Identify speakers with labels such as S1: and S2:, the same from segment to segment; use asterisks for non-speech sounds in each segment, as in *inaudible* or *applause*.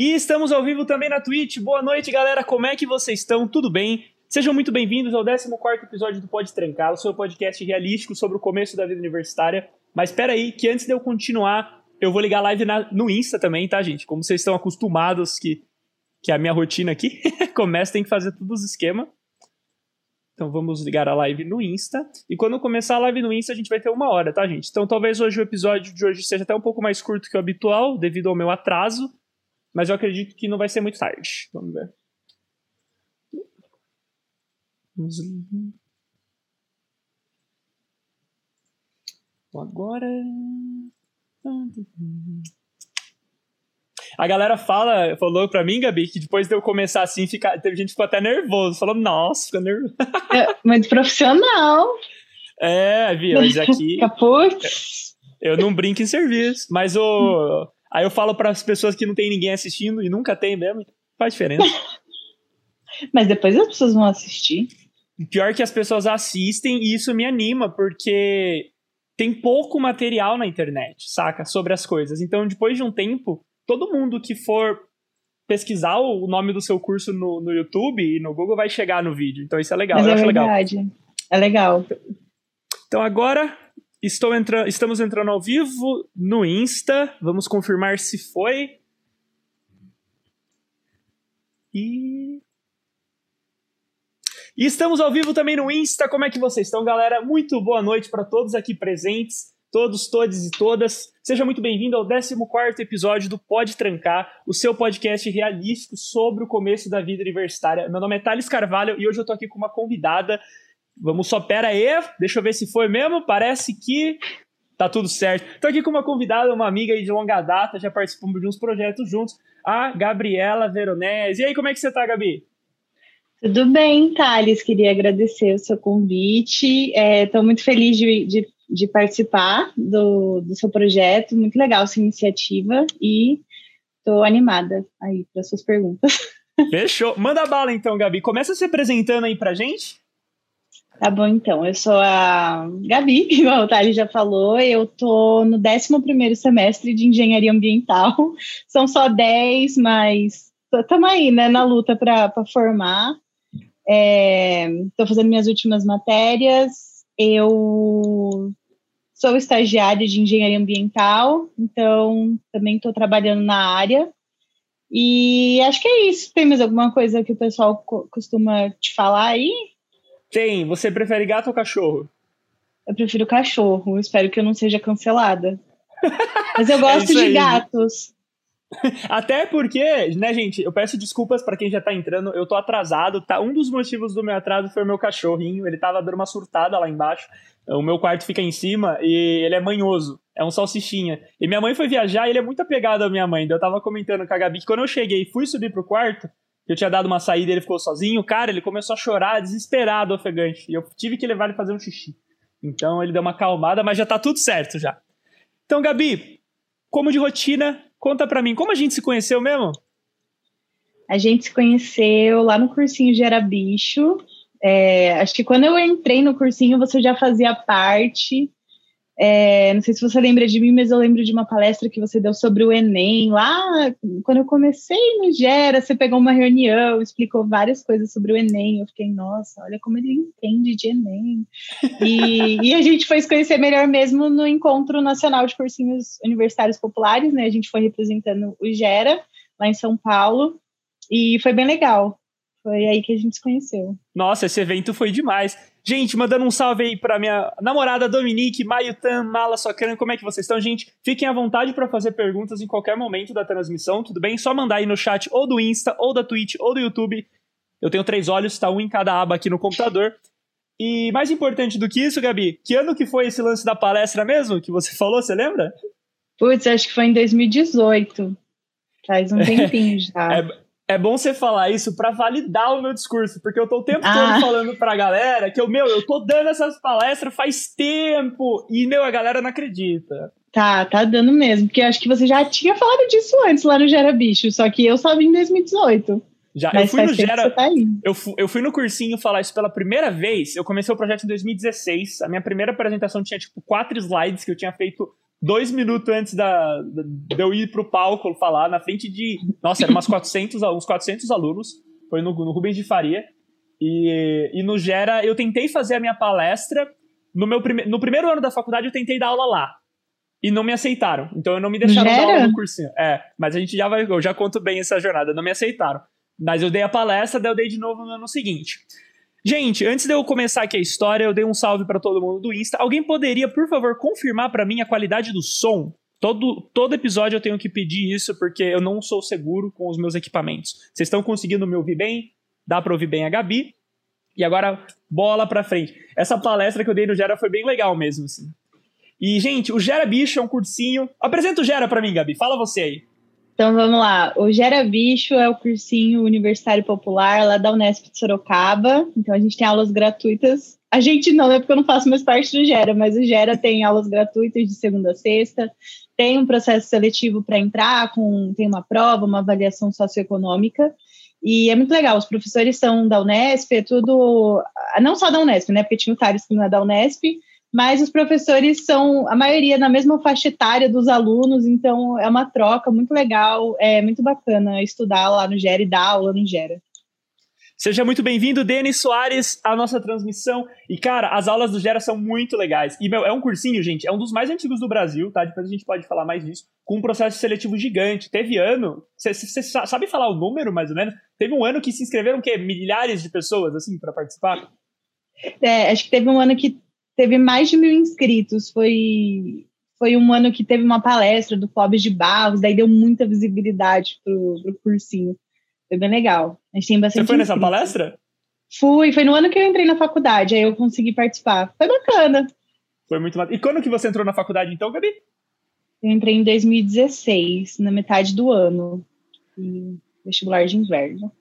S1: E estamos ao vivo também na Twitch. Boa noite, galera. Como é que vocês estão? Tudo bem? Sejam muito bem-vindos ao 14 episódio do Pode Trancar, o seu podcast realístico sobre o começo da vida universitária. Mas espera aí, que antes de eu continuar, eu vou ligar live na, no Insta também, tá, gente? Como vocês estão acostumados que, que a minha rotina aqui *laughs* começa, tem que fazer todos os esquemas. Então vamos ligar a live no Insta. E quando começar a live no Insta, a gente vai ter uma hora, tá, gente? Então talvez hoje o episódio de hoje seja até um pouco mais curto que o habitual, devido ao meu atraso. Mas eu acredito que não vai ser muito tarde. Vamos ver. Vamos Agora. A galera fala, falou pra mim, Gabi, que depois de eu começar assim, fica, teve gente que ficou até nervoso. Falou, nossa, fica nervoso. *laughs*
S2: É, muito profissional.
S1: É, viu? Mas aqui. *laughs*
S2: Capuz.
S1: Eu não brinco em serviço. Mas o. Aí eu falo para as pessoas que não tem ninguém assistindo e nunca tem mesmo, faz diferença. *laughs*
S2: Mas depois as pessoas vão assistir.
S1: Pior que as pessoas assistem e isso me anima, porque tem pouco material na internet, saca? Sobre as coisas. Então, depois de um tempo, todo mundo que for pesquisar o nome do seu curso no, no YouTube e no Google vai chegar no vídeo. Então, isso é legal.
S2: Mas
S1: é
S2: verdade.
S1: Legal.
S2: É legal.
S1: Então, agora Estou entra estamos entrando ao vivo no Insta. Vamos confirmar se foi. E... e estamos ao vivo também no Insta. Como é que vocês estão, galera? Muito boa noite para todos aqui presentes, todos, todas e todas. Seja muito bem-vindo ao 14 episódio do Pode Trancar, o seu podcast realístico sobre o começo da vida universitária. Meu nome é Thales Carvalho e hoje eu tô aqui com uma convidada Vamos só, pera aí, deixa eu ver se foi mesmo. Parece que tá tudo certo. Tô aqui com uma convidada, uma amiga aí de longa data, já participamos de uns projetos juntos, a Gabriela Veronese. E aí, como é que você tá, Gabi?
S2: Tudo bem, Thales. Queria agradecer o seu convite. Estou é, muito feliz de, de, de, participar do, do seu projeto. Muito legal essa iniciativa e estou animada aí para suas perguntas. *laughs*
S1: Fechou. Manda bala então, Gabi. Começa se apresentando aí pra gente.
S2: Tá bom, então. Eu sou a Gabi, *laughs* igual o Thales já falou. Eu tô no 11 semestre de Engenharia Ambiental. *laughs* São só 10, mas estamos aí, né, na luta para formar. Estou é, fazendo minhas últimas matérias. Eu sou estagiária de Engenharia Ambiental, então também estou trabalhando na área. E acho que é isso. Tem mais alguma coisa que o pessoal costuma te falar aí?
S1: Tem. Você prefere gato ou cachorro?
S2: Eu prefiro cachorro. Espero que eu não seja cancelada. *laughs* Mas eu gosto é de gatos. *laughs*
S1: Até porque, né, gente, eu peço desculpas para quem já tá entrando, eu tô atrasado, tá? Um dos motivos do meu atraso foi o meu cachorrinho, ele tava dando uma surtada lá embaixo. O meu quarto fica em cima e ele é manhoso, é um salsichinha. E minha mãe foi viajar e ele é muito apegado à minha mãe. Eu tava comentando com a Gabi que quando eu cheguei e fui subir pro quarto, eu tinha dado uma saída ele ficou sozinho, cara, ele começou a chorar, desesperado, ofegante. E eu tive que levar ele fazer um xixi. Então ele deu uma acalmada, mas já tá tudo certo já. Então, Gabi, como de rotina, conta pra mim, como a gente se conheceu mesmo?
S2: A gente se conheceu lá no cursinho de Era Bicho. É, acho que quando eu entrei no cursinho, você já fazia parte. É, não sei se você lembra de mim, mas eu lembro de uma palestra que você deu sobre o Enem. Lá, quando eu comecei no Gera, você pegou uma reunião, explicou várias coisas sobre o Enem. Eu fiquei, nossa, olha como ele entende de Enem. E, *laughs* e a gente foi se conhecer melhor mesmo no Encontro Nacional de Cursinhos Universitários Populares, né? A gente foi representando o Gera, lá em São Paulo. E foi bem legal. Foi aí que a gente se conheceu.
S1: Nossa, esse evento foi demais. Gente, mandando um salve aí pra minha namorada Dominique, Mayutan, Mala Socran, como é que vocês estão, gente? Fiquem à vontade para fazer perguntas em qualquer momento da transmissão, tudo bem? Só mandar aí no chat ou do Insta, ou da Twitch, ou do YouTube. Eu tenho três olhos, tá um em cada aba aqui no computador. E mais importante do que isso, Gabi, que ano que foi esse lance da palestra mesmo, que você falou, você lembra?
S2: Putz, acho que foi em 2018. Faz um *laughs* tempinho já.
S1: É, é bom você falar isso para validar o meu discurso, porque eu tô o tempo ah. todo falando pra galera que eu, meu, eu tô dando essas palestras faz tempo e, meu, a galera não acredita.
S2: Tá, tá dando mesmo, porque eu acho que você já tinha falado disso antes lá no Gera Bicho, só que eu só vim em 2018.
S1: Já, eu fui no Gera. Tá eu, fui, eu fui no cursinho falar isso pela primeira vez. Eu comecei o projeto em 2016. A minha primeira apresentação tinha, tipo, quatro slides que eu tinha feito dois minutos antes da, de eu ir pro palco falar, na frente de. Nossa, eram umas *laughs* 400, uns 400 alunos. Foi no, no Rubens de Faria. E, e no Gera, eu tentei fazer a minha palestra. No, meu prime, no primeiro ano da faculdade, eu tentei dar aula lá. E não me aceitaram. Então, eu não me deixaram Gera? dar aula no cursinho. É, mas a gente já vai. Eu já conto bem essa jornada. Não me aceitaram. Mas eu dei a palestra, daí eu dei de novo no ano seguinte. Gente, antes de eu começar aqui a história, eu dei um salve para todo mundo do Insta. Alguém poderia, por favor, confirmar para mim a qualidade do som? Todo, todo episódio eu tenho que pedir isso porque eu não sou seguro com os meus equipamentos. Vocês estão conseguindo me ouvir bem? Dá para ouvir bem a Gabi? E agora, bola pra frente. Essa palestra que eu dei no Gera foi bem legal mesmo, assim. E, gente, o Gera Bicho é um cursinho. Apresenta o Gera pra mim, Gabi. Fala você aí.
S2: Então vamos lá. O Gera Bicho é o cursinho universitário popular lá da Unesp de Sorocaba. Então a gente tem aulas gratuitas. A gente não, é porque eu não faço mais parte do Gera, mas o Gera tem aulas gratuitas de segunda a sexta. Tem um processo seletivo para entrar, com, tem uma prova, uma avaliação socioeconômica. E é muito legal. Os professores são da Unesp, é tudo. Não só da Unesp, né? Porque tinha o Thales que não é da Unesp, mas os professores são, a maioria, na mesma faixa etária dos alunos, então é uma troca muito legal, é muito bacana estudar lá no Gera e dar aula no Gera.
S1: Seja muito bem-vindo, Denis Soares, à nossa transmissão. E, cara, as aulas do Gera são muito legais. E, meu, é um cursinho, gente, é um dos mais antigos do Brasil, tá? Depois a gente pode falar mais disso. Com um processo seletivo gigante. Teve ano, você sabe falar o número, mais ou menos? Teve um ano que se inscreveram, o quê? Milhares de pessoas, assim, para participar?
S2: É, acho que teve um ano que teve mais de mil inscritos. Foi, foi um ano que teve uma palestra do Clóvis de Barros, daí deu muita visibilidade pro, pro cursinho. Foi bem legal. A gente tem bastante.
S1: Você foi nessa inscritos. palestra?
S2: Fui, foi no ano que eu entrei na faculdade, aí eu consegui participar. Foi bacana.
S1: Foi muito E quando que você entrou na faculdade, então, Gabi?
S2: Eu entrei em 2016, na metade do ano. Vestibular de inverno.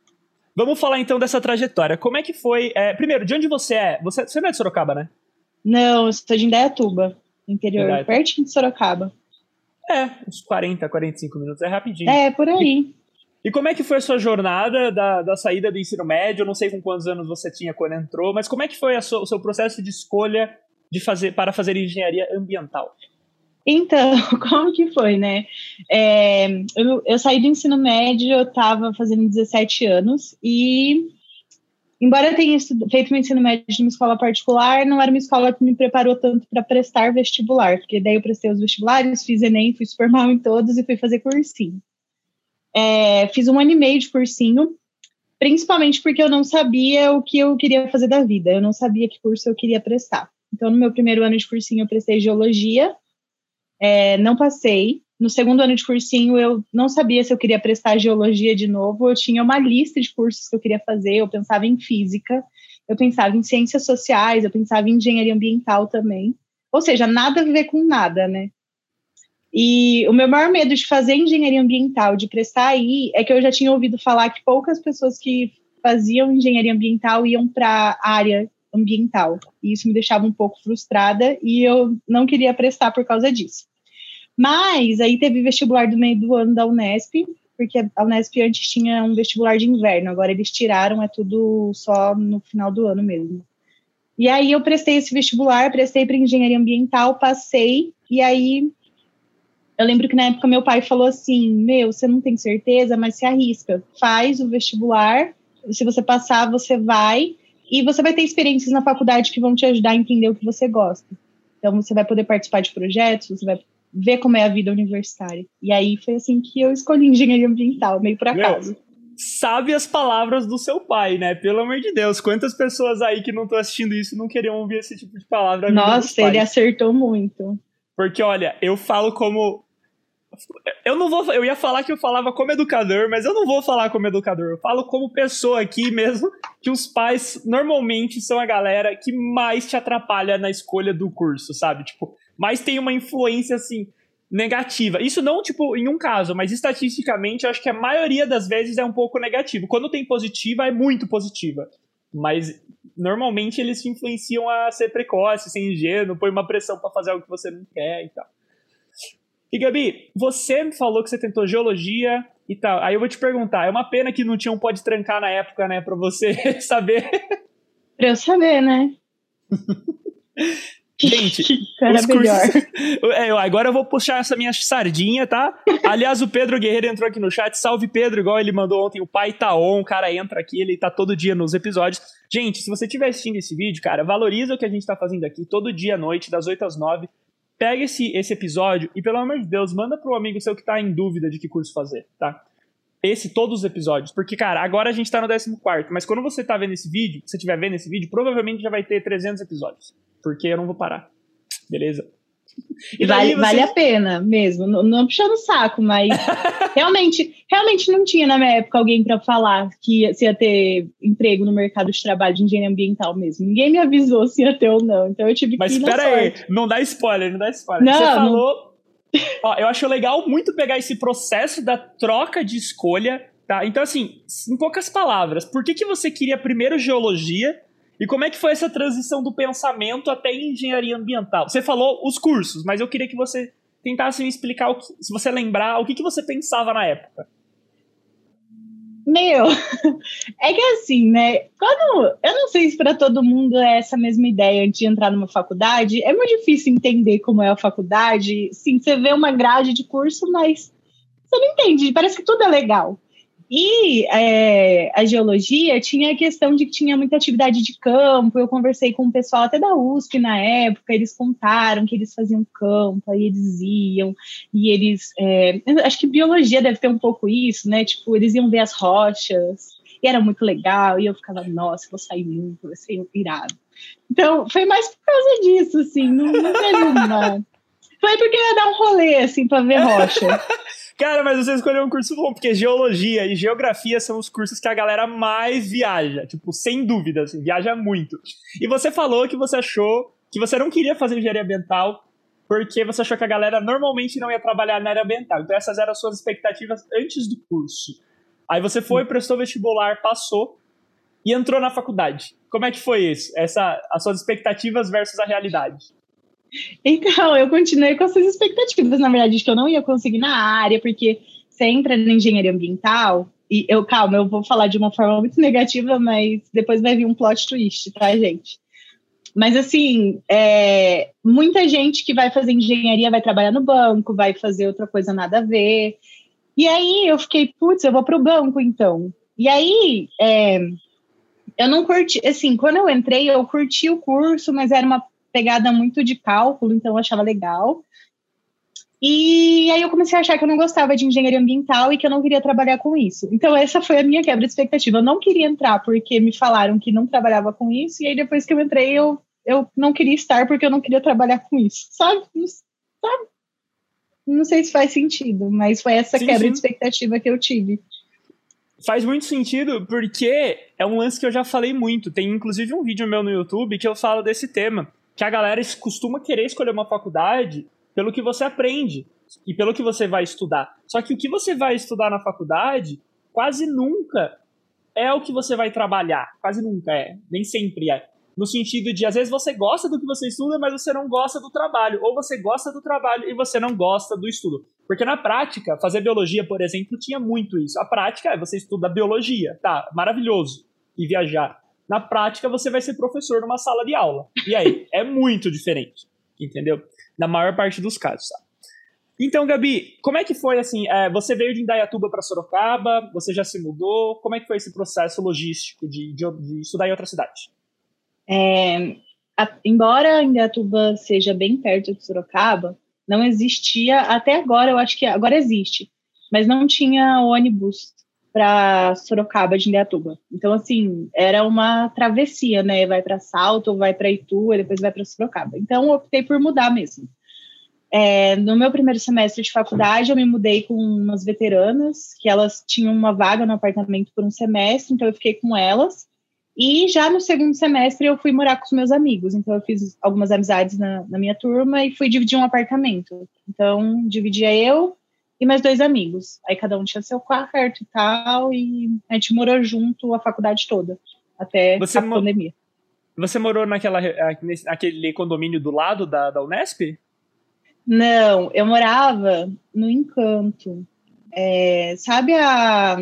S1: Vamos falar então dessa trajetória. Como é que foi? É, primeiro, de onde você é? Você, você não é de Sorocaba, né?
S2: Não, eu sou de Indaiatuba, interior, Verdade. pertinho de Sorocaba.
S1: É, uns 40, 45 minutos, é rapidinho.
S2: É, por aí.
S1: E, e como é que foi a sua jornada da, da saída do ensino médio? Eu não sei com quantos anos você tinha quando entrou, mas como é que foi sua, o seu processo de escolha de fazer, para fazer engenharia ambiental?
S2: Então, *laughs* como que foi, né? É, eu, eu saí do ensino médio, eu estava fazendo 17 anos e embora eu tenha feito meu ensino médio em uma escola particular, não era uma escola que me preparou tanto para prestar vestibular, porque daí eu prestei os vestibulares, fiz Enem, fui super mal em todos e fui fazer cursinho. É, fiz um ano e meio de cursinho, principalmente porque eu não sabia o que eu queria fazer da vida, eu não sabia que curso eu queria prestar. Então, no meu primeiro ano de cursinho, eu prestei geologia, é, não passei, no segundo ano de cursinho, eu não sabia se eu queria prestar geologia de novo. Eu tinha uma lista de cursos que eu queria fazer. Eu pensava em física, eu pensava em ciências sociais, eu pensava em engenharia ambiental também. Ou seja, nada a ver com nada, né? E o meu maior medo de fazer engenharia ambiental, de prestar aí, é que eu já tinha ouvido falar que poucas pessoas que faziam engenharia ambiental iam para a área ambiental. E isso me deixava um pouco frustrada e eu não queria prestar por causa disso. Mas aí teve vestibular do meio do ano da Unesp, porque a Unesp antes tinha um vestibular de inverno, agora eles tiraram, é tudo só no final do ano mesmo. E aí eu prestei esse vestibular, prestei para engenharia ambiental, passei, e aí eu lembro que na época meu pai falou assim: Meu, você não tem certeza, mas se arrisca, faz o vestibular, se você passar, você vai, e você vai ter experiências na faculdade que vão te ajudar a entender o que você gosta. Então você vai poder participar de projetos, você vai ver como é a vida universitária. E aí foi assim que eu escolhi engenharia ambiental, meio por acaso. Meu,
S1: sabe as palavras do seu pai, né? Pelo amor de Deus, quantas pessoas aí que não estão assistindo isso não queriam ouvir esse tipo de palavra?
S2: Nossa, ele acertou muito.
S1: Porque, olha, eu falo como. Eu não vou. Eu ia falar que eu falava como educador, mas eu não vou falar como educador. Eu falo como pessoa aqui mesmo, que os pais normalmente são a galera que mais te atrapalha na escolha do curso, sabe? Tipo, mas tem uma influência assim negativa. Isso não tipo em um caso, mas estatisticamente eu acho que a maioria das vezes é um pouco negativo. Quando tem positiva é muito positiva. Mas normalmente eles te influenciam a ser precoce, ser ingênuo, põe uma pressão para fazer algo que você não quer e tal. E Gabi, você falou que você tentou geologia e tal. Aí eu vou te perguntar, é uma pena que não tinha um pode trancar na época, né, para você *laughs* saber.
S2: Para eu saber, né? *laughs*
S1: Gente, *laughs* os
S2: melhor.
S1: cursos... *laughs* é, agora eu vou puxar essa minha sardinha, tá? *laughs* Aliás, o Pedro Guerreiro entrou aqui no chat. Salve, Pedro, igual ele mandou ontem. O pai tá on, o cara entra aqui, ele tá todo dia nos episódios. Gente, se você estiver assistindo esse vídeo, cara, valoriza o que a gente tá fazendo aqui todo dia à noite, das 8 às 9. Pega esse, esse episódio e, pelo amor de Deus, manda pro amigo seu que tá em dúvida de que curso fazer, tá? Esse, todos os episódios. Porque, cara, agora a gente tá no 14, mas quando você tá vendo esse vídeo, se você estiver vendo esse vídeo, provavelmente já vai ter 300 episódios. Porque eu não vou parar. Beleza?
S2: E vale, você... vale a pena mesmo, não, não puxando o saco, mas *laughs* realmente, realmente não tinha na minha época alguém para falar que ia, se ia ter emprego no mercado de trabalho de engenharia ambiental mesmo. Ninguém me avisou se ia ter ou não, então eu tive que
S1: Mas espera aí, não dá spoiler, não dá spoiler.
S2: Não,
S1: você
S2: não...
S1: falou. Ó, eu acho legal muito pegar esse processo da troca de escolha, tá? Então, assim, em poucas palavras, por que, que você queria primeiro geologia e como é que foi essa transição do pensamento até engenharia ambiental? Você falou os cursos, mas eu queria que você tentasse me explicar, que, se você lembrar, o que, que você pensava na época.
S2: Meu, *laughs* é que assim, né? Quando. Eu não sei se para todo mundo é essa mesma ideia de entrar numa faculdade. É muito difícil entender como é a faculdade. Sim, você vê uma grade de curso, mas você não entende. Parece que tudo é legal. E é, a geologia tinha a questão de que tinha muita atividade de campo. Eu conversei com o pessoal até da USP na época, eles contaram que eles faziam campo, aí eles iam, e eles. É, acho que biologia deve ter um pouco isso, né? Tipo, eles iam ver as rochas, e era muito legal, e eu ficava, nossa, vou sair muito, vai ser irado. Então, foi mais por causa disso, assim, não, não teve uma. Foi porque ia dar um rolê, assim, pra ver rocha. *laughs*
S1: Cara, mas você escolheu um curso bom, porque geologia e geografia são os cursos que a galera mais viaja. Tipo, sem dúvida, assim, viaja muito. E você falou que você achou que você não queria fazer engenharia ambiental porque você achou que a galera normalmente não ia trabalhar na área ambiental. Então essas eram as suas expectativas antes do curso. Aí você foi, prestou vestibular, passou e entrou na faculdade. Como é que foi isso? Essa, as suas expectativas versus a realidade?
S2: Então, eu continuei com essas expectativas, na verdade, de que eu não ia conseguir na área, porque você entra na engenharia ambiental, e eu, calma, eu vou falar de uma forma muito negativa, mas depois vai vir um plot twist, tá, gente? Mas, assim, é, muita gente que vai fazer engenharia vai trabalhar no banco, vai fazer outra coisa nada a ver. E aí eu fiquei, putz, eu vou para o banco, então. E aí, é, eu não curti, assim, quando eu entrei, eu curti o curso, mas era uma pegada muito de cálculo, então eu achava legal. E aí eu comecei a achar que eu não gostava de engenharia ambiental e que eu não queria trabalhar com isso. Então essa foi a minha quebra de expectativa. Eu não queria entrar porque me falaram que não trabalhava com isso, e aí depois que eu entrei eu, eu não queria estar porque eu não queria trabalhar com isso. Sabe? Sabe? Não sei se faz sentido, mas foi essa sim, quebra sim. de expectativa que eu tive.
S1: Faz muito sentido porque é um lance que eu já falei muito. Tem inclusive um vídeo meu no YouTube que eu falo desse tema que a galera costuma querer escolher uma faculdade pelo que você aprende e pelo que você vai estudar. Só que o que você vai estudar na faculdade quase nunca é o que você vai trabalhar. Quase nunca é. Nem sempre é. No sentido de, às vezes, você gosta do que você estuda, mas você não gosta do trabalho. Ou você gosta do trabalho e você não gosta do estudo. Porque na prática, fazer biologia, por exemplo, tinha muito isso. A prática é você estuda biologia. Tá, maravilhoso. E viajar. Na prática, você vai ser professor numa sala de aula. E aí? é muito diferente, entendeu? Na maior parte dos casos, sabe? Então, Gabi, como é que foi assim? É, você veio de Indaiatuba para Sorocaba, você já se mudou? Como é que foi esse processo logístico de, de, de estudar em outra cidade?
S2: É, a, embora Indaiatuba seja bem perto de Sorocaba, não existia, até agora, eu acho que agora existe, mas não tinha ônibus para Sorocaba de Indaiatuba. Então, assim, era uma travessia, né? Vai para Salto, vai para Itu, e depois vai para Sorocaba. Então, optei por mudar mesmo. É, no meu primeiro semestre de faculdade, eu me mudei com umas veteranas, que elas tinham uma vaga no apartamento por um semestre, então eu fiquei com elas. E já no segundo semestre eu fui morar com os meus amigos, então eu fiz algumas amizades na, na minha turma e fui dividir um apartamento. Então, dividia eu, e mais dois amigos. Aí cada um tinha seu quarto e tal, e a gente morou junto a faculdade toda, até Você a pandemia.
S1: Você morou naquela, naquele condomínio do lado da, da Unesp?
S2: Não, eu morava no Encanto. É, sabe a,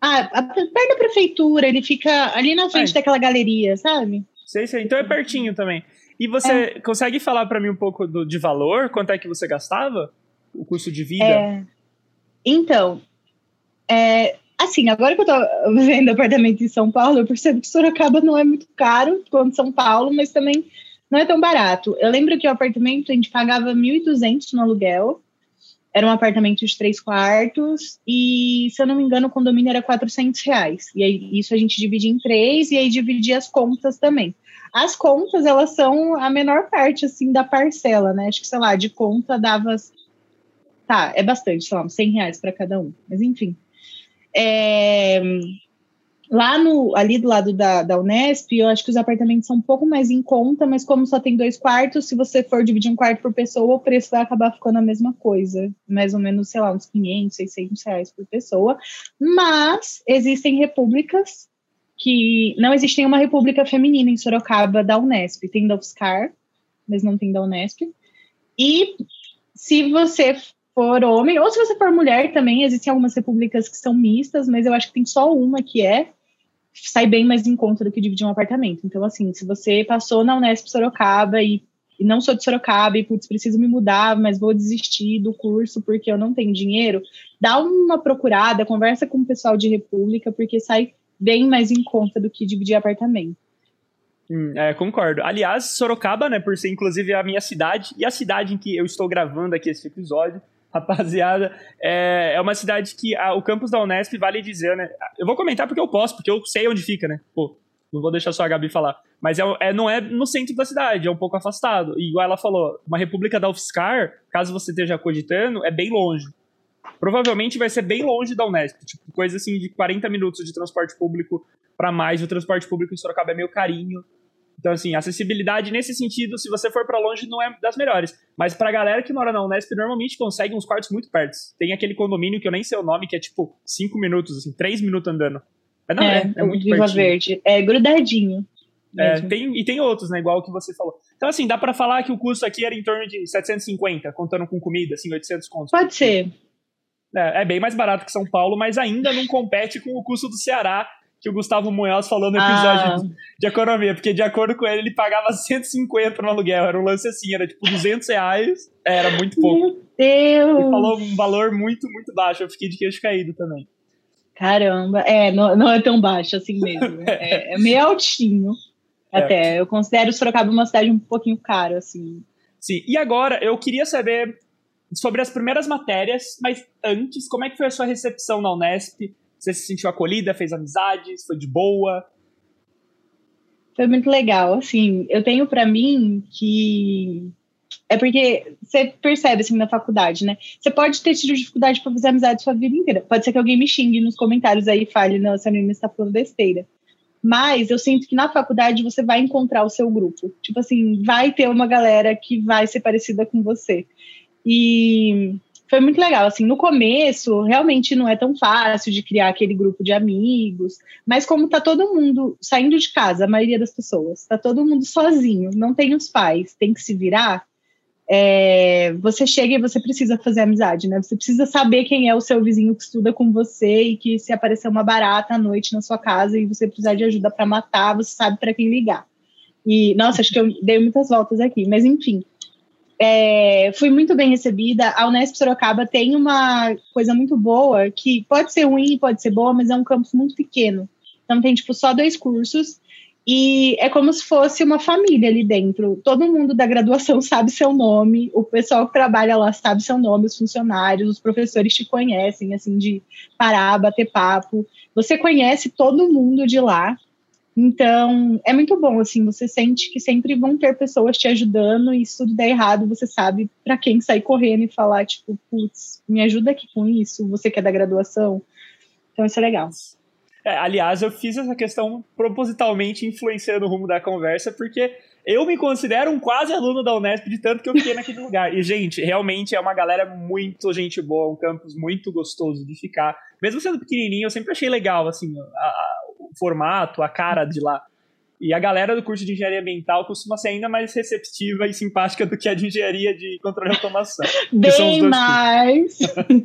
S2: a, a, Perto da prefeitura, ele fica ali na frente ah, daquela galeria, sabe?
S1: Sei, sei. Então é pertinho também. E você é. consegue falar para mim um pouco do, de valor? Quanto é que você gastava? O custo de vida?
S2: É, então, é, assim, agora que eu tô *laughs* vendo apartamento em São Paulo, eu percebo que Sorocaba não é muito caro quanto São Paulo, mas também não é tão barato. Eu lembro que o apartamento a gente pagava 1.200 no aluguel, era um apartamento de três quartos, e se eu não me engano, o condomínio era 400 reais. E aí isso a gente dividia em três, e aí dividia as contas também. As contas, elas são a menor parte, assim, da parcela, né? Acho que, sei lá, de conta dava. Tá, é bastante, sei lá, 100 reais para cada um. Mas, enfim. É, lá no, ali do lado da, da Unesp, eu acho que os apartamentos são um pouco mais em conta, mas como só tem dois quartos, se você for dividir um quarto por pessoa, o preço vai acabar ficando a mesma coisa. Mais ou menos, sei lá, uns 500, 600 reais por pessoa. Mas existem repúblicas que não existe nenhuma república feminina em Sorocaba da Unesp. Tem da UFSCar, mas não tem da Unesp. E se você for homem, ou se você for mulher também, existem algumas repúblicas que são mistas, mas eu acho que tem só uma que é, sai bem mais em conta do que dividir um apartamento. Então, assim, se você passou na Unesp Sorocaba e, e não sou de Sorocaba e, putz, preciso me mudar, mas vou desistir do curso porque eu não tenho dinheiro, dá uma procurada, conversa com o pessoal de república, porque sai bem mais em conta do que dividir apartamento.
S1: Hum, é, concordo. Aliás, Sorocaba, né, por ser inclusive a minha cidade e a cidade em que eu estou gravando aqui esse episódio, rapaziada. É, é uma cidade que a, o campus da Unesp, vale dizer, né? Eu vou comentar porque eu posso, porque eu sei onde fica, né? Pô, não vou deixar só a Gabi falar. Mas é, é, não é no centro da cidade, é um pouco afastado. E igual ela falou, uma república da UFSCar, caso você esteja cogitando, é bem longe. Provavelmente vai ser bem longe da Unesp, tipo, coisa assim de 40 minutos de transporte público para mais. O transporte público em Sorocaba é meio carinho. Então, assim, acessibilidade nesse sentido, se você for para longe, não é das melhores. Mas pra galera que mora na Unesp, normalmente consegue uns quartos muito perto. Tem aquele condomínio que eu nem sei o nome, que é tipo 5 minutos, assim, 3 minutos andando.
S2: Mas não é, é, é muito Viva pertinho. Verde. É grudadinho.
S1: É, tem, e tem outros, né? Igual o que você falou. Então, assim, dá para falar que o custo aqui era em torno de 750, contando com comida, assim, 800 contos.
S2: Pode ser.
S1: É, é, bem mais barato que São Paulo, mas ainda não compete com o custo do Ceará, que o Gustavo Munhoz falou no episódio ah. de, economia, porque de acordo com ele, ele pagava 150 no aluguel, era um lance assim, era tipo 200 reais, era muito pouco.
S2: Meu Deus!
S1: Ele falou um valor muito, muito baixo, eu fiquei de queixo caído também.
S2: Caramba, é, não, não é tão baixo assim mesmo, *laughs* é, é meio altinho é. até, eu considero Sorocaba uma cidade um pouquinho cara, assim.
S1: Sim, e agora eu queria saber sobre as primeiras matérias, mas antes, como é que foi a sua recepção na Unesp? Você se sentiu acolhida, fez amizades, foi de boa?
S2: Foi muito legal, assim, eu tenho para mim que é porque você percebe assim na faculdade, né? Você pode ter tido dificuldade para fazer amizade sua vida inteira. Pode ser que alguém me xingue nos comentários aí e fale, não, essa menina está falando besteira. Mas eu sinto que na faculdade você vai encontrar o seu grupo. Tipo assim, vai ter uma galera que vai ser parecida com você. E foi muito legal. Assim, no começo, realmente não é tão fácil de criar aquele grupo de amigos, mas como tá todo mundo saindo de casa, a maioria das pessoas, tá todo mundo sozinho, não tem os pais, tem que se virar. É, você chega e você precisa fazer amizade, né? Você precisa saber quem é o seu vizinho que estuda com você e que se aparecer uma barata à noite na sua casa e você precisar de ajuda para matar, você sabe para quem ligar. E nossa, acho que eu dei muitas voltas aqui, mas enfim, é, fui muito bem recebida. A Unesp Sorocaba tem uma coisa muito boa, que pode ser ruim, pode ser boa, mas é um campus muito pequeno. Então tem, tipo, só dois cursos. E é como se fosse uma família ali dentro. Todo mundo da graduação *laughs* sabe seu nome, o pessoal que trabalha lá sabe seu nome, os funcionários, os professores te conhecem, assim, de parar, bater papo. Você conhece todo mundo de lá. Então, é muito bom, assim, você sente que sempre vão ter pessoas te ajudando e se tudo der errado, você sabe para quem sair correndo e falar, tipo, putz, me ajuda aqui com isso, você que é da graduação. Então, isso é legal.
S1: É, aliás, eu fiz essa questão propositalmente influenciando o rumo da conversa, porque eu me considero um quase aluno da Unesp de tanto que eu fiquei naquele *laughs* lugar. E, gente, realmente é uma galera muito gente boa, um campus muito gostoso de ficar. Mesmo sendo pequenininho, eu sempre achei legal, assim, a, formato, a cara de lá. E a galera do curso de engenharia ambiental costuma ser ainda mais receptiva e simpática do que a de engenharia de controle e automação. *laughs*
S2: Bem mais!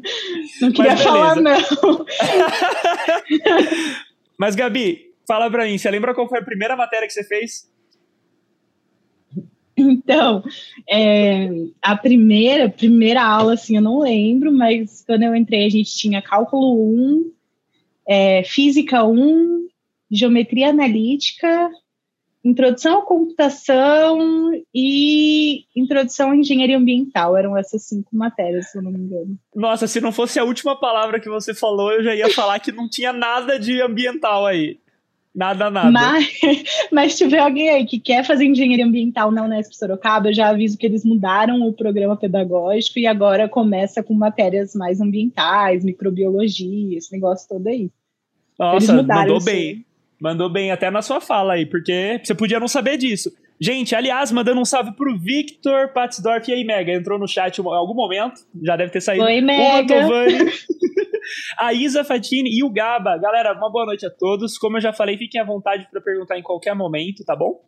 S2: *laughs* não queria falar, não. *laughs*
S1: Mas, Gabi, fala pra mim, você lembra qual foi a primeira matéria que você fez?
S2: Então, é, a primeira, primeira aula, assim, eu não lembro, mas quando eu entrei, a gente tinha cálculo 1, é, física 1, geometria analítica, introdução à computação e introdução à engenharia ambiental. Eram essas cinco matérias, se eu não me engano.
S1: Nossa, se não fosse a última palavra que você falou, eu já ia falar que não tinha nada de ambiental aí. Nada, nada.
S2: Mas, *laughs* mas se tiver alguém aí que quer fazer engenharia ambiental na Unesp Sorocaba, eu já aviso que eles mudaram o programa pedagógico e agora começa com matérias mais ambientais, microbiologia, esse negócio todo aí.
S1: Nossa, mandou bem. Mandou bem até na sua fala aí, porque você podia não saber disso. Gente, aliás, mandando um salve pro Victor Patsdorf e aí, Mega. Entrou no chat em algum momento, já deve ter saído.
S2: Oi, Mega. *laughs*
S1: a Isa Fatini e o Gaba. Galera, uma boa noite a todos. Como eu já falei, fiquem à vontade para perguntar em qualquer momento, tá bom?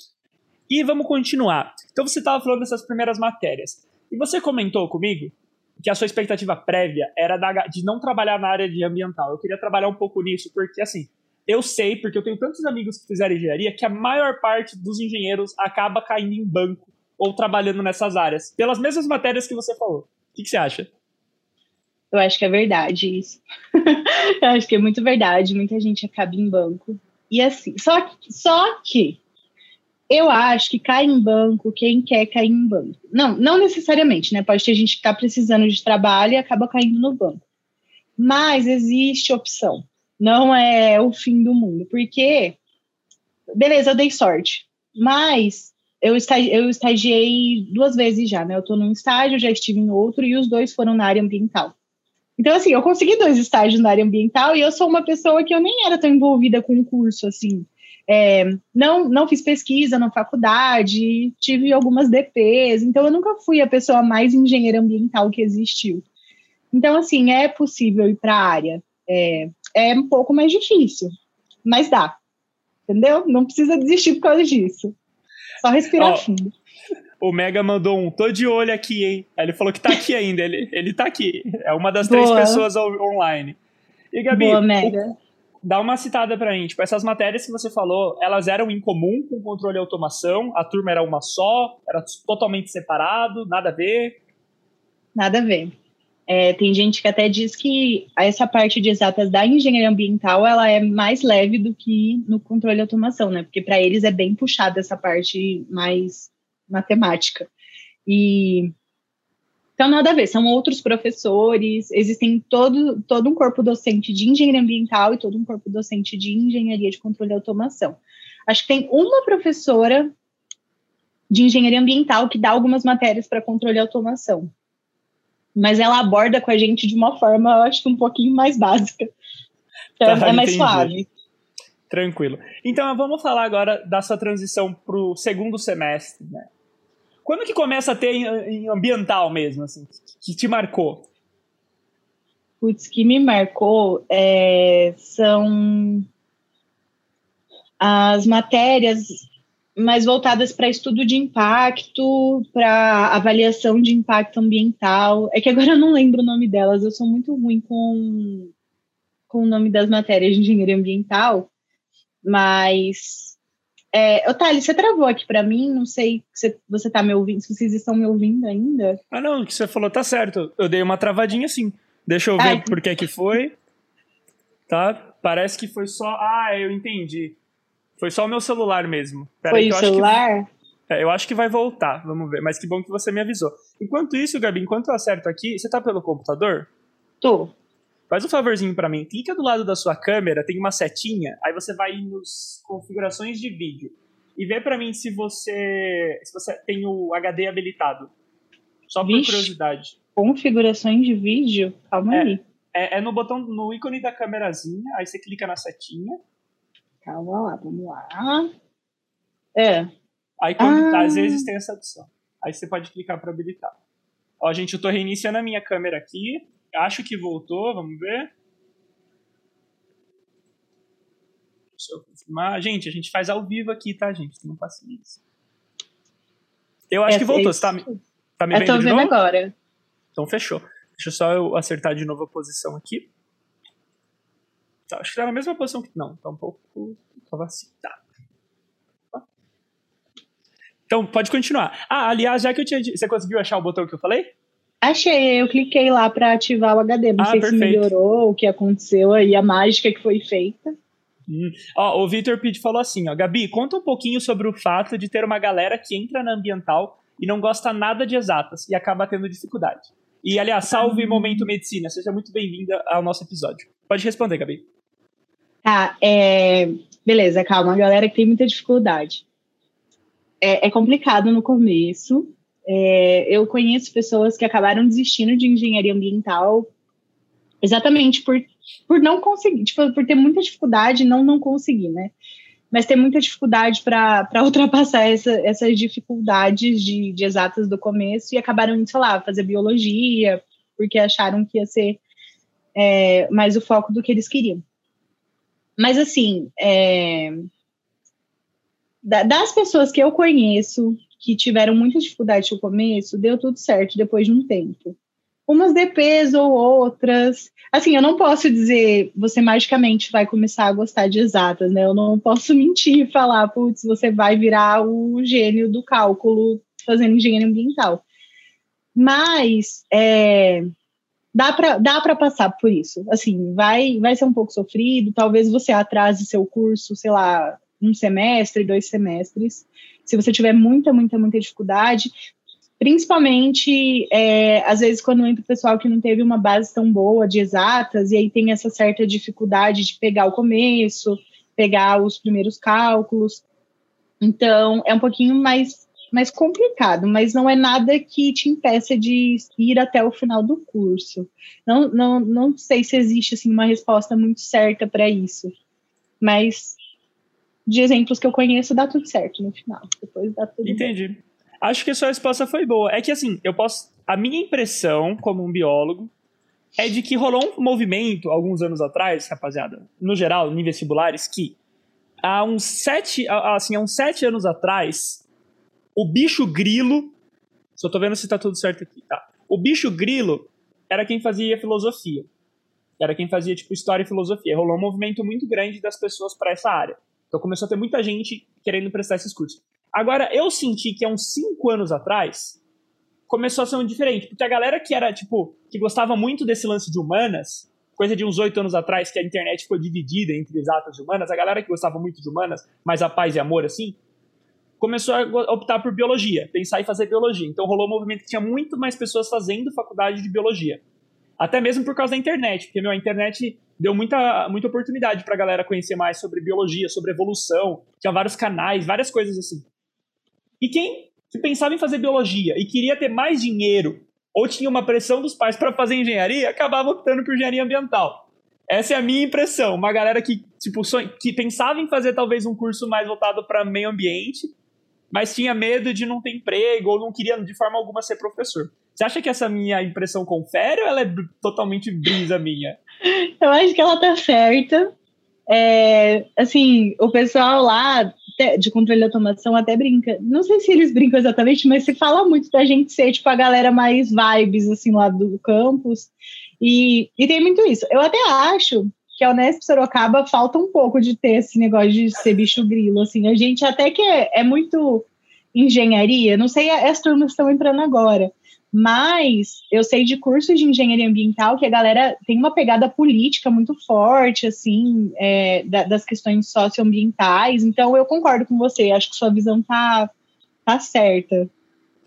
S1: E vamos continuar. Então você estava falando dessas primeiras matérias. E você comentou comigo que a sua expectativa prévia era de não trabalhar na área de ambiental. Eu queria trabalhar um pouco nisso, porque assim, eu sei, porque eu tenho tantos amigos que fizeram engenharia, que a maior parte dos engenheiros acaba caindo em banco ou trabalhando nessas áreas, pelas mesmas matérias que você falou. O que, que você acha?
S2: Eu acho que é verdade isso. *laughs* eu acho que é muito verdade. Muita gente acaba em banco. E assim, só que, só que eu acho que cai em banco quem quer cair em banco. Não, não necessariamente, né? Pode ter gente que está precisando de trabalho e acaba caindo no banco. Mas existe opção não é o fim do mundo, porque, beleza, eu dei sorte, mas eu, estagi, eu estagiei duas vezes já, né? Eu estou num estágio, já estive em outro, e os dois foram na área ambiental. Então, assim, eu consegui dois estágios na área ambiental e eu sou uma pessoa que eu nem era tão envolvida com o curso, assim. É, não, não fiz pesquisa na faculdade, tive algumas DPs, então eu nunca fui a pessoa mais engenheira ambiental que existiu. Então, assim, é possível ir para a área. É, é um pouco mais difícil, mas dá. Entendeu? Não precisa desistir por causa disso. Só respirar oh, fundo.
S1: O Mega mandou um, tô de olho aqui, hein? Ele falou que tá aqui ainda, ele, ele tá aqui. É uma das Boa. três pessoas online. E Gabi,
S2: Boa, Mega. O,
S1: dá uma citada pra mim. Tipo, essas matérias que você falou, elas eram em comum com controle e automação? A turma era uma só? Era totalmente separado? Nada a ver?
S2: Nada a ver. É, tem gente que até diz que essa parte de exatas da engenharia ambiental ela é mais leve do que no controle e automação, né? Porque para eles é bem puxada essa parte mais matemática. E então nada a ver, são outros professores, existem todo, todo um corpo docente de engenharia ambiental e todo um corpo docente de engenharia de controle e automação. Acho que tem uma professora de engenharia ambiental que dá algumas matérias para controle e automação mas ela aborda com a gente de uma forma, eu acho que um pouquinho mais básica. Então, tá, é mais entendi. suave.
S1: Tranquilo. Então, vamos falar agora da sua transição para o segundo semestre, né? Quando que começa a ter em, ambiental mesmo, assim, que te marcou?
S2: Putz, que me marcou é, são as matérias mais voltadas para estudo de impacto, para avaliação de impacto ambiental. É que agora eu não lembro o nome delas, eu sou muito ruim com, com o nome das matérias de engenharia ambiental, mas. É, Otávio, você travou aqui para mim, não sei se você está me ouvindo, se vocês estão me ouvindo ainda.
S1: Ah, não, o que você falou tá certo. Eu dei uma travadinha sim. Deixa eu ver Ai. por que que foi. Tá? Parece que foi só. Ah, eu entendi. Foi só o meu celular mesmo.
S2: Pera Foi o celular?
S1: Que... É, eu acho que vai voltar, vamos ver. Mas que bom que você me avisou. Enquanto isso, Gabi, enquanto eu acerto aqui, você tá pelo computador?
S2: Tô.
S1: Faz um favorzinho para mim. Clica do lado da sua câmera, tem uma setinha, aí você vai nos configurações de vídeo e vê para mim se você se você tem o HD habilitado. Só por Vixe, curiosidade.
S2: Configurações de vídeo? Calma
S1: é,
S2: aí.
S1: É, é, no botão, no ícone da câmerazinha, aí você clica na setinha,
S2: Calma lá, vamos lá. É.
S1: Aí quando, ah. às vezes tem essa opção. Aí você pode clicar para habilitar. Ó, gente, eu tô reiniciando a minha câmera aqui. Acho que voltou, vamos ver. Deixa eu confirmar. Gente, a gente faz ao vivo aqui, tá, gente? Não paciência. Eu acho é, que voltou. Você tá, me, tá me
S2: eu
S1: vendo
S2: tô vendo agora.
S1: Então fechou. Deixa eu só eu acertar de novo a posição aqui. Tá, acho que tá na mesma posição que. Não, tá um pouco. Tava assim. Tá. Então, pode continuar. Ah, aliás, já que eu tinha. Você conseguiu achar o botão que eu falei?
S2: Achei, eu cliquei lá para ativar o HD. Não ah, sei perfeito. se melhorou, o que aconteceu aí, a mágica que foi feita.
S1: Hum. Ó, o Victor Pitt falou assim, ó, Gabi, conta um pouquinho sobre o fato de ter uma galera que entra na ambiental e não gosta nada de exatas e acaba tendo dificuldade. E, aliás, salve Momento Medicina, seja muito bem-vinda ao nosso episódio. Pode responder, Gabi.
S2: Tá, é... beleza, calma, a galera que tem muita dificuldade. É, é complicado no começo, é, eu conheço pessoas que acabaram desistindo de engenharia ambiental exatamente por, por não conseguir, tipo, por ter muita dificuldade não não conseguir, né? Mas ter muita dificuldade para *laughs* ultrapassar essa, essas dificuldades de, de exatas do começo e acabaram indo, sei lá, fazer biologia, porque acharam que ia ser é, mais o foco do que eles queriam. Mas, assim, é, das pessoas que eu conheço que tiveram muita dificuldade no começo, deu tudo certo depois de um tempo. Umas DPs ou outras. Assim, eu não posso dizer você magicamente vai começar a gostar de exatas, né? Eu não posso *laughs* mentir e falar, putz, você vai virar o gênio do cálculo fazendo engenharia ambiental. Mas é, dá para dá passar por isso. Assim, vai, vai ser um pouco sofrido, talvez você atrase seu curso, sei lá, um semestre, dois semestres, se você tiver muita, muita, muita dificuldade, principalmente é, às vezes quando entra o pessoal que não teve uma base tão boa de exatas e aí tem essa certa dificuldade de pegar o começo, pegar os primeiros cálculos. Então é um pouquinho mais mais complicado, mas não é nada que te impeça de ir até o final do curso. Não, não, não sei se existe assim uma resposta muito certa para isso, mas de exemplos que eu conheço, dá tudo certo no final. Depois dá tudo
S1: Entendi. Bem. Acho que a sua resposta foi boa. É que assim, eu posso. A minha impressão, como um biólogo, é de que rolou um movimento alguns anos atrás, rapaziada, no geral, em vestibulares, que há uns sete, assim, há uns sete anos atrás, o bicho grilo. Só tô vendo se tá tudo certo aqui, tá? O bicho grilo era quem fazia filosofia. Era quem fazia, tipo, história e filosofia. Rolou um movimento muito grande das pessoas para essa área. Então começou a ter muita gente querendo prestar esses cursos. Agora, eu senti que há uns cinco anos atrás começou a ser um diferente, porque a galera que era, tipo, que gostava muito desse lance de humanas, coisa de uns oito anos atrás, que a internet ficou dividida entre exatas e humanas, a galera que gostava muito de humanas, mais a paz e amor, assim, começou a optar por biologia, pensar em fazer biologia. Então rolou um movimento que tinha muito mais pessoas fazendo faculdade de biologia. Até mesmo por causa da internet, porque meu, a internet deu muita, muita oportunidade para a galera conhecer mais sobre biologia, sobre evolução. Tinha vários canais, várias coisas assim. E quem pensava em fazer biologia e queria ter mais dinheiro ou tinha uma pressão dos pais para fazer engenharia, acabava optando por engenharia ambiental. Essa é a minha impressão. Uma galera que, tipo, que pensava em fazer talvez um curso mais voltado para meio ambiente, mas tinha medo de não ter emprego ou não queria de forma alguma ser professor. Você acha que essa minha impressão confere ou ela é totalmente brisa minha?
S2: Eu acho que ela tá certa. É, assim, o pessoal lá de controle de automação até brinca. Não sei se eles brincam exatamente, mas se fala muito da gente ser, tipo, a galera mais vibes, assim, lá do campus. E, e tem muito isso. Eu até acho que a Unesp Sorocaba falta um pouco de ter esse negócio de ser bicho grilo, assim. A gente até que é, é muito engenharia, não sei, as turmas estão entrando agora, mas eu sei de cursos de engenharia ambiental que a galera tem uma pegada política muito forte, assim, é, da, das questões socioambientais. Então eu concordo com você, acho que sua visão tá, tá certa.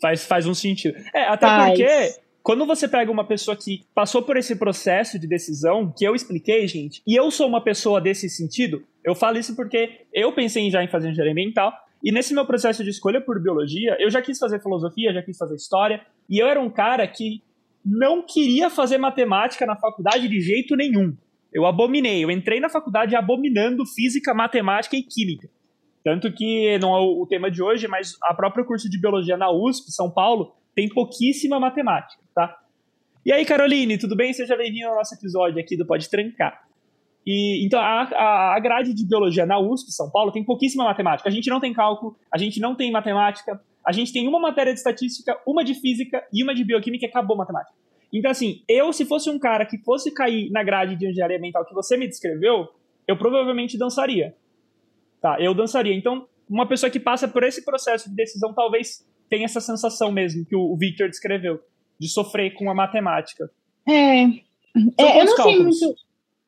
S1: Faz, faz um sentido. É, até faz. porque quando você pega uma pessoa que passou por esse processo de decisão, que eu expliquei, gente, e eu sou uma pessoa desse sentido, eu falo isso porque eu pensei já em fazer engenharia ambiental, e nesse meu processo de escolha por biologia, eu já quis fazer filosofia, já quis fazer história, e eu era um cara que não queria fazer matemática na faculdade de jeito nenhum. Eu abominei, eu entrei na faculdade abominando física, matemática e química. Tanto que não é o tema de hoje, mas a própria curso de biologia na USP, São Paulo, tem pouquíssima matemática, tá? E aí, Caroline, tudo bem? Seja bem-vindo ao nosso episódio aqui do Pode Trancar. E, então, a, a grade de biologia na USP, São Paulo, tem pouquíssima matemática. A gente não tem cálculo, a gente não tem matemática, a gente tem uma matéria de estatística, uma de física e uma de bioquímica e acabou matemática. Então, assim, eu, se fosse um cara que fosse cair na grade de engenharia mental que você me descreveu, eu provavelmente dançaria. Tá, eu dançaria. Então, uma pessoa que passa por esse processo de decisão talvez tenha essa sensação mesmo que o Victor descreveu, de sofrer com a matemática.
S2: É. é eu não cálculos? sei muito.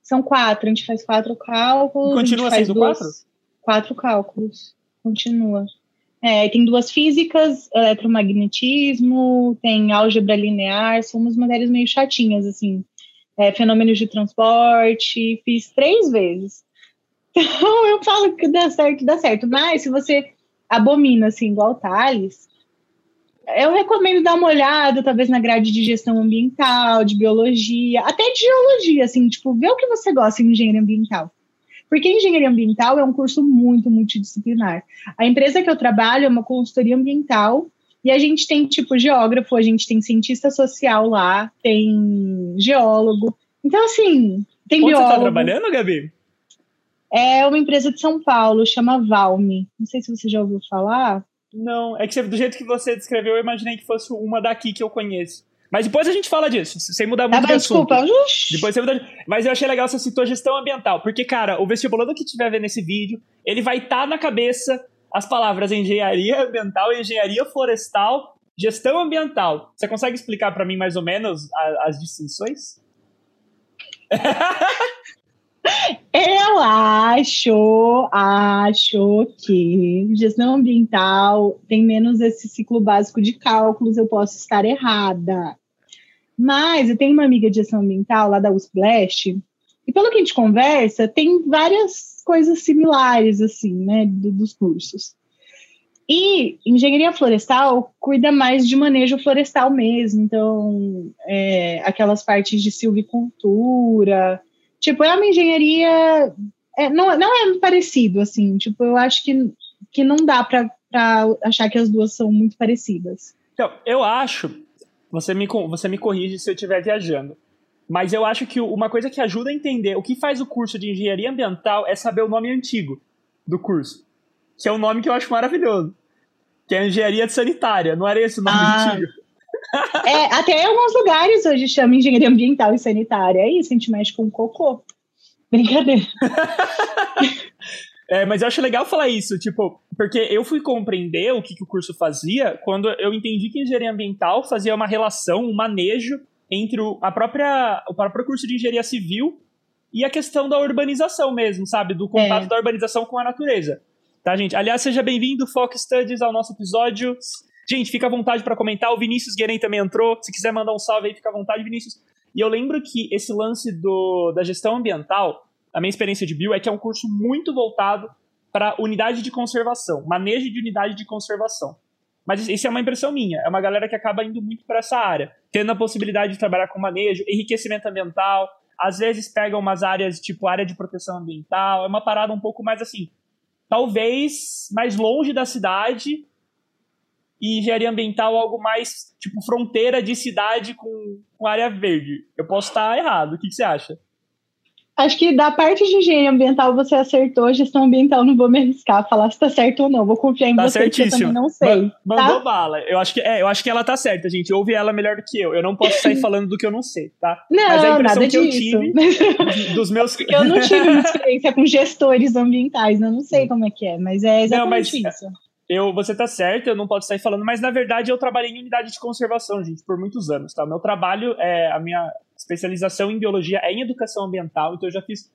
S2: São quatro, a gente faz quatro cálculos.
S1: Continua sendo duas, quatro?
S2: Quatro cálculos. Continua. É, tem duas físicas, eletromagnetismo, tem álgebra linear, são umas matérias meio chatinhas, assim. É, fenômenos de transporte, fiz três vezes. *laughs* Então eu falo que dá certo, dá certo. Mas se você abomina, assim, igual Thales, eu recomendo dar uma olhada, talvez, na grade de gestão ambiental, de biologia, até de geologia, assim, tipo, ver o que você gosta em engenharia ambiental. Porque engenharia ambiental é um curso muito multidisciplinar. A empresa que eu trabalho é uma consultoria ambiental e a gente tem, tipo, geógrafo, a gente tem cientista social lá, tem geólogo. Então, assim, tem
S1: Onde
S2: biólogo.
S1: você tá trabalhando, Gabi?
S2: É uma empresa de São Paulo, chama Valme. Não sei se você já ouviu falar.
S1: Não, é que do jeito que você descreveu, eu imaginei que fosse uma daqui que eu conheço. Mas depois a gente fala disso, sem mudar muito tá, de assunto. Desculpa. Depois você muda... Mas eu achei legal você citou gestão ambiental, porque, cara, o vestibulando que estiver vendo esse vídeo, ele vai estar tá na cabeça as palavras engenharia ambiental, engenharia florestal, gestão ambiental. Você consegue explicar para mim mais ou menos a, as distinções? *laughs*
S2: Eu acho, acho que gestão ambiental tem menos esse ciclo básico de cálculos, eu posso estar errada. Mas eu tenho uma amiga de gestão ambiental lá da USP Leste, e pelo que a gente conversa, tem várias coisas similares, assim, né, do, dos cursos. E engenharia florestal cuida mais de manejo florestal mesmo, então, é, aquelas partes de silvicultura, Tipo, é uma engenharia. É, não, não é parecido, assim. Tipo, eu acho que, que não dá para achar que as duas são muito parecidas.
S1: Então, eu acho. Você me, você me corrige se eu estiver viajando. Mas eu acho que uma coisa que ajuda a entender o que faz o curso de engenharia ambiental é saber o nome antigo do curso. Que é um nome que eu acho maravilhoso. Que é engenharia sanitária. Não era esse o nome ah, antigo?
S2: É, até em alguns lugares hoje chama engenharia ambiental e sanitária. É isso, a gente mexe com cocô. Brincadeira.
S1: É, mas eu acho legal falar isso, tipo, porque eu fui compreender o que, que, o curso fazia quando eu entendi que engenharia ambiental fazia uma relação, um manejo entre o, a própria, o próprio curso de engenharia civil e a questão da urbanização mesmo, sabe? Do contato é. da urbanização com a natureza. Tá, gente? Aliás, seja bem-vindo, Fox Studies, ao nosso episódio Gente, fica à vontade para comentar. O Vinícius Guerem também entrou. Se quiser mandar um salve aí, fica à vontade, Vinícius. E eu lembro que esse lance do, da gestão ambiental, a minha experiência de bio é que é um curso muito voltado para unidade de conservação, manejo de unidade de conservação. Mas isso é uma impressão minha. É uma galera que acaba indo muito para essa área, tendo a possibilidade de trabalhar com manejo, enriquecimento ambiental. Às vezes pegam umas áreas tipo área de proteção ambiental. É uma parada um pouco mais assim, talvez mais longe da cidade, e engenharia ambiental algo mais tipo fronteira de cidade com, com área verde. Eu posso estar errado. O que, que, você acha?
S2: Acho que da parte de engenharia ambiental você acertou, gestão ambiental não vou me arriscar falar se está certo ou não. Vou confiar em
S1: tá
S2: você, certíssimo. eu também não sei.
S1: Ma mandou tá? bala. Eu acho, que, é, eu acho que ela tá certa, gente. Ouve ela melhor do que eu. Eu não posso sair *laughs* falando do que eu não sei, tá?
S2: Não, Mas a impressão nada que
S1: disso. eu tive *laughs* dos meus...
S2: eu não tive *laughs* experiência com gestores ambientais, eu não sei como é que é, mas é exatamente não, mas, isso
S1: eu, você tá certo, eu não posso sair falando, mas na verdade eu trabalhei em unidade de conservação, gente, por muitos anos, tá? O meu trabalho, é, a minha especialização em biologia é em educação ambiental, então eu já fiz,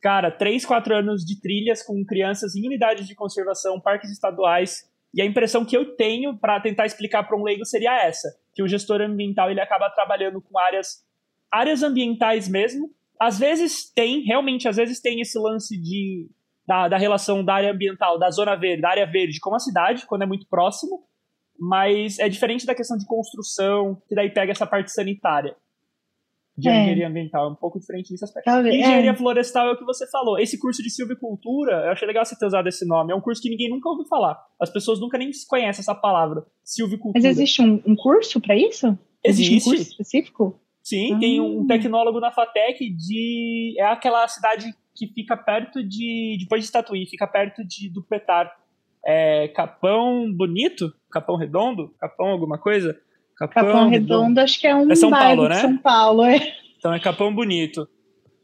S1: cara, três, quatro anos de trilhas com crianças em unidades de conservação, parques estaduais, e a impressão que eu tenho para tentar explicar para um leigo seria essa, que o gestor ambiental ele acaba trabalhando com áreas, áreas ambientais mesmo, às vezes tem, realmente, às vezes tem esse lance de da, da relação da área ambiental, da zona verde, da área verde com a cidade, quando é muito próximo, mas é diferente da questão de construção, que daí pega essa parte sanitária de é. engenharia ambiental, é um pouco diferente nesse aspecto. Talvez, engenharia é. florestal é o que você falou. Esse curso de silvicultura, eu achei legal você ter usado esse nome, é um curso que ninguém nunca ouviu falar. As pessoas nunca nem conhecem essa palavra, silvicultura.
S2: Mas existe um, um curso para isso?
S1: Existe.
S2: existe. um curso específico?
S1: Sim, tem um ah. tecnólogo na FATEC de. É aquela cidade que fica perto de. Depois de Tatuí, fica perto de, do Petar. É, Capão Bonito? Capão Redondo? Capão alguma coisa?
S2: Capão, Capão Redondo, Redondo, acho que é um
S1: é São Paulo, né?
S2: São Paulo, é.
S1: Então é Capão Bonito.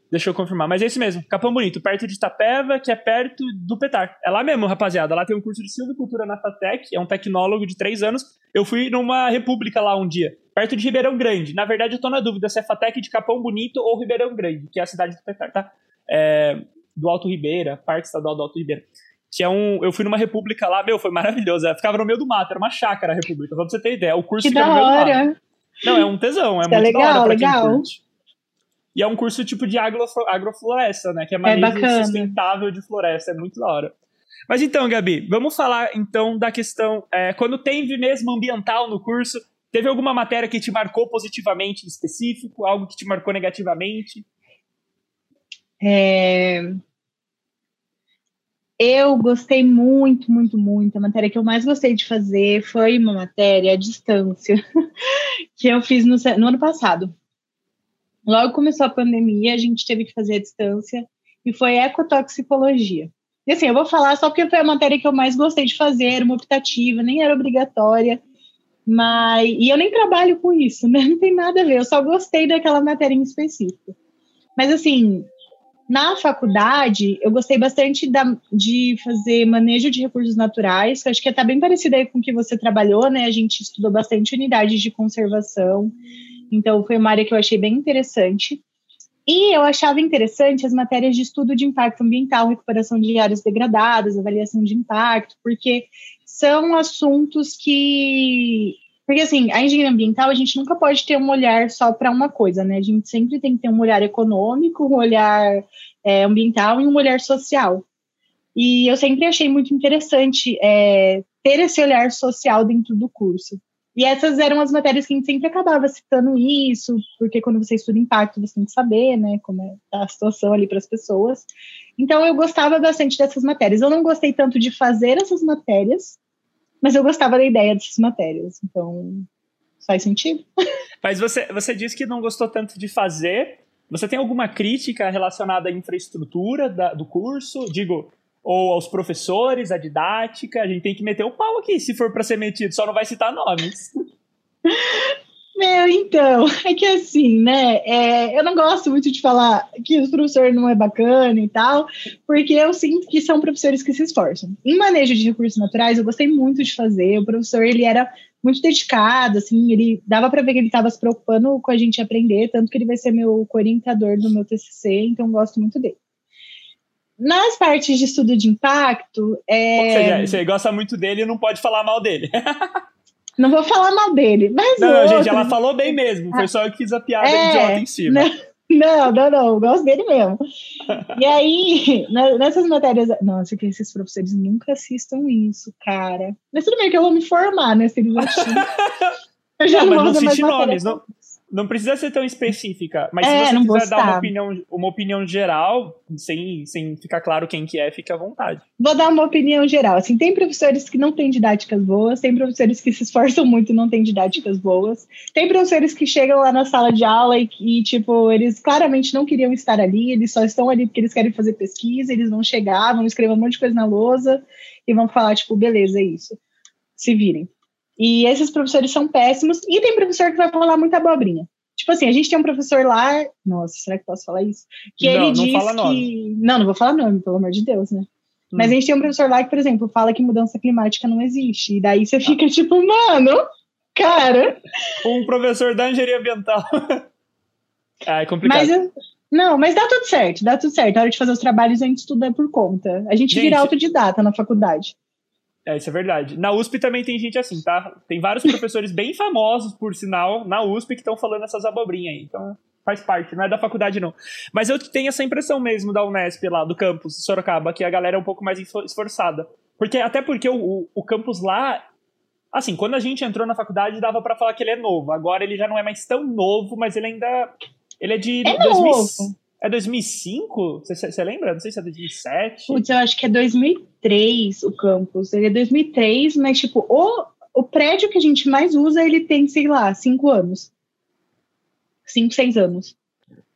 S1: Deixa eu confirmar. Mas é isso mesmo. Capão Bonito, perto de Itapeva, que é perto do Petar. É lá mesmo, rapaziada. Lá tem um curso de silvicultura na FATEC. É um tecnólogo de três anos. Eu fui numa república lá um dia. Perto de Ribeirão Grande. Na verdade, eu tô na dúvida se é FATEC de Capão Bonito ou Ribeirão Grande, que é a cidade do Petar, tá? É, do Alto Ribeira, Parque Estadual do Alto Ribeira. Que é um. Eu fui numa república lá, meu, foi maravilhoso. ficava no meio do mato, era uma chácara a república, só pra você ter ideia. O curso
S2: que
S1: fica
S2: da
S1: no meio
S2: hora.
S1: do mato. Não, é um tesão, é
S2: Isso
S1: muito
S2: é legal,
S1: curte. E é um curso tipo de agroflo- agrofloresta, né? Que é manejo
S2: bacana.
S1: sustentável de floresta, é muito da hora. Mas então, Gabi, vamos falar então da questão. é, quando teve mesmo ambiental no curso, teve alguma matéria que te marcou positivamente em específico? Algo que te marcou negativamente?
S2: É, Eu gostei muito, muito, muito. A matéria que eu mais gostei de fazer foi uma matéria à distância *laughs* que eu fiz no, no ano passado. Logo começou a pandemia, a gente teve que fazer à distância e foi ecotoxicologia. E assim, eu vou falar só porque foi a matéria que eu mais gostei de fazer, era uma optativa, nem era obrigatória. Mas, e eu nem trabalho com isso, né? *laughs* Não tem nada a ver, eu só gostei daquela matéria em específico. Mas assim, na faculdade, eu gostei bastante da, de fazer manejo de recursos naturais, que acho que está bem parecido aí com o que você trabalhou, né? A gente estudou bastante unidades de conservação, então foi uma área que eu achei bem interessante. E eu achava interessante as matérias de estudo de impacto ambiental, recuperação de áreas degradadas, avaliação de impacto, porque são assuntos que. Porque, assim, a engenharia ambiental, a gente nunca pode ter um olhar só para uma coisa, né? A gente sempre tem que ter um olhar econômico, um olhar é, ambiental e um olhar social. E eu sempre achei muito interessante é, ter esse olhar social dentro do curso. E essas eram as matérias que a gente sempre acabava citando isso, porque quando você estuda impacto, você tem que saber, né, como é a situação ali para as pessoas. Então, eu gostava bastante dessas matérias. Eu não gostei tanto de fazer essas matérias, mas eu gostava da ideia dessas matérias. Então, faz sentido. *laughs*
S1: Mas você, você disse que não gostou tanto de fazer. Você tem alguma crítica relacionada à infraestrutura da- do curso? Digo, ou aos professores, à didática? A gente tem que meter o pau aqui, se for para ser metido, só não vai citar nomes. *laughs*
S2: Meu, então, *laughs* é que assim, né? é, eu não gosto muito de falar que o professor não é bacana e tal, porque eu sinto que são professores que se esforçam. Em manejo de recursos naturais, eu gostei muito de fazer. O professor, ele era muito dedicado, assim, ele dava para ver que ele estava se preocupando com a gente aprender, tanto que ele vai ser meu orientador do meu TCC, então gosto muito dele. Nas partes de estudo de impacto, é,
S1: você gosta muito dele e não pode falar mal dele. *laughs*
S2: não vou falar mal dele, mas
S1: Não, gente, ela falou bem mesmo. Foi só eu que fiz a piada
S2: É,
S1: idiota em cima.
S2: Não, não, não, eu gosto dele mesmo. E aí, *laughs* na- nessas matérias. Nossa, que esses professores nunca assistam isso, cara. Mas tudo bem que eu vou me formar, né? Se eles assistirem. Eu já
S1: Não,
S2: não,
S1: mas não cite nomes, não- Não precisa ser tão específica, mas
S2: É,
S1: se você quiser dar uma opinião, uma opinião geral, sem, sem ficar claro quem que é, fique à vontade.
S2: Vou dar uma opinião geral. Assim, tem professores que não têm didáticas boas, tem professores que se esforçam muito e não têm didáticas boas, tem professores que chegam lá na sala de aula e, e, tipo, eles claramente não queriam estar ali, eles só estão ali porque eles querem fazer pesquisa, eles vão chegar, vão escrever um monte de coisa na lousa e vão falar, tipo, beleza, é isso. Se virem. E esses professores são péssimos, e tem professor que vai falar muita abobrinha. Tipo assim, a gente tem um professor lá. Nossa, será que posso falar isso? Que
S1: Não,
S2: ele
S1: não
S2: diz
S1: fala
S2: que.
S1: nome.
S2: Não, não vou falar nome, pelo amor de Deus, né? Mas
S1: Hum.
S2: a gente tem um professor lá que, por exemplo, fala que mudança climática não existe. E daí você fica tipo, mano, cara.
S1: Um professor da engenharia ambiental. *laughs* ah, é complicado.
S2: Mas não, mas dá tudo certo, dá tudo certo. Na hora de fazer os trabalhos, a gente estuda por conta. A gente,
S1: Gente.
S2: vira autodidata na faculdade.
S1: É, isso é verdade. Na USP também tem gente assim, tá? Tem vários professores bem famosos, por sinal, na USP que estão falando essas abobrinhas aí. Então, faz parte, não é da faculdade, não. Mas eu tenho essa impressão mesmo da Unesp lá, do campus Sorocaba, que a galera é um pouco mais esfor- esforçada. Porque, até porque o, o, o campus lá. Assim, quando a gente entrou na faculdade, dava pra falar que ele é novo. Agora ele já não é mais tão novo, mas ele ainda. Ele é de.
S2: É
S1: 2000
S2: novo.
S1: É 2005? Você lembra? Não sei se é 2007.
S2: Putz, eu acho que é 2003 o campus. Ele é 2003, mas, tipo, o, o prédio que a gente mais usa, ele tem, sei lá, cinco anos. Cinco, seis anos.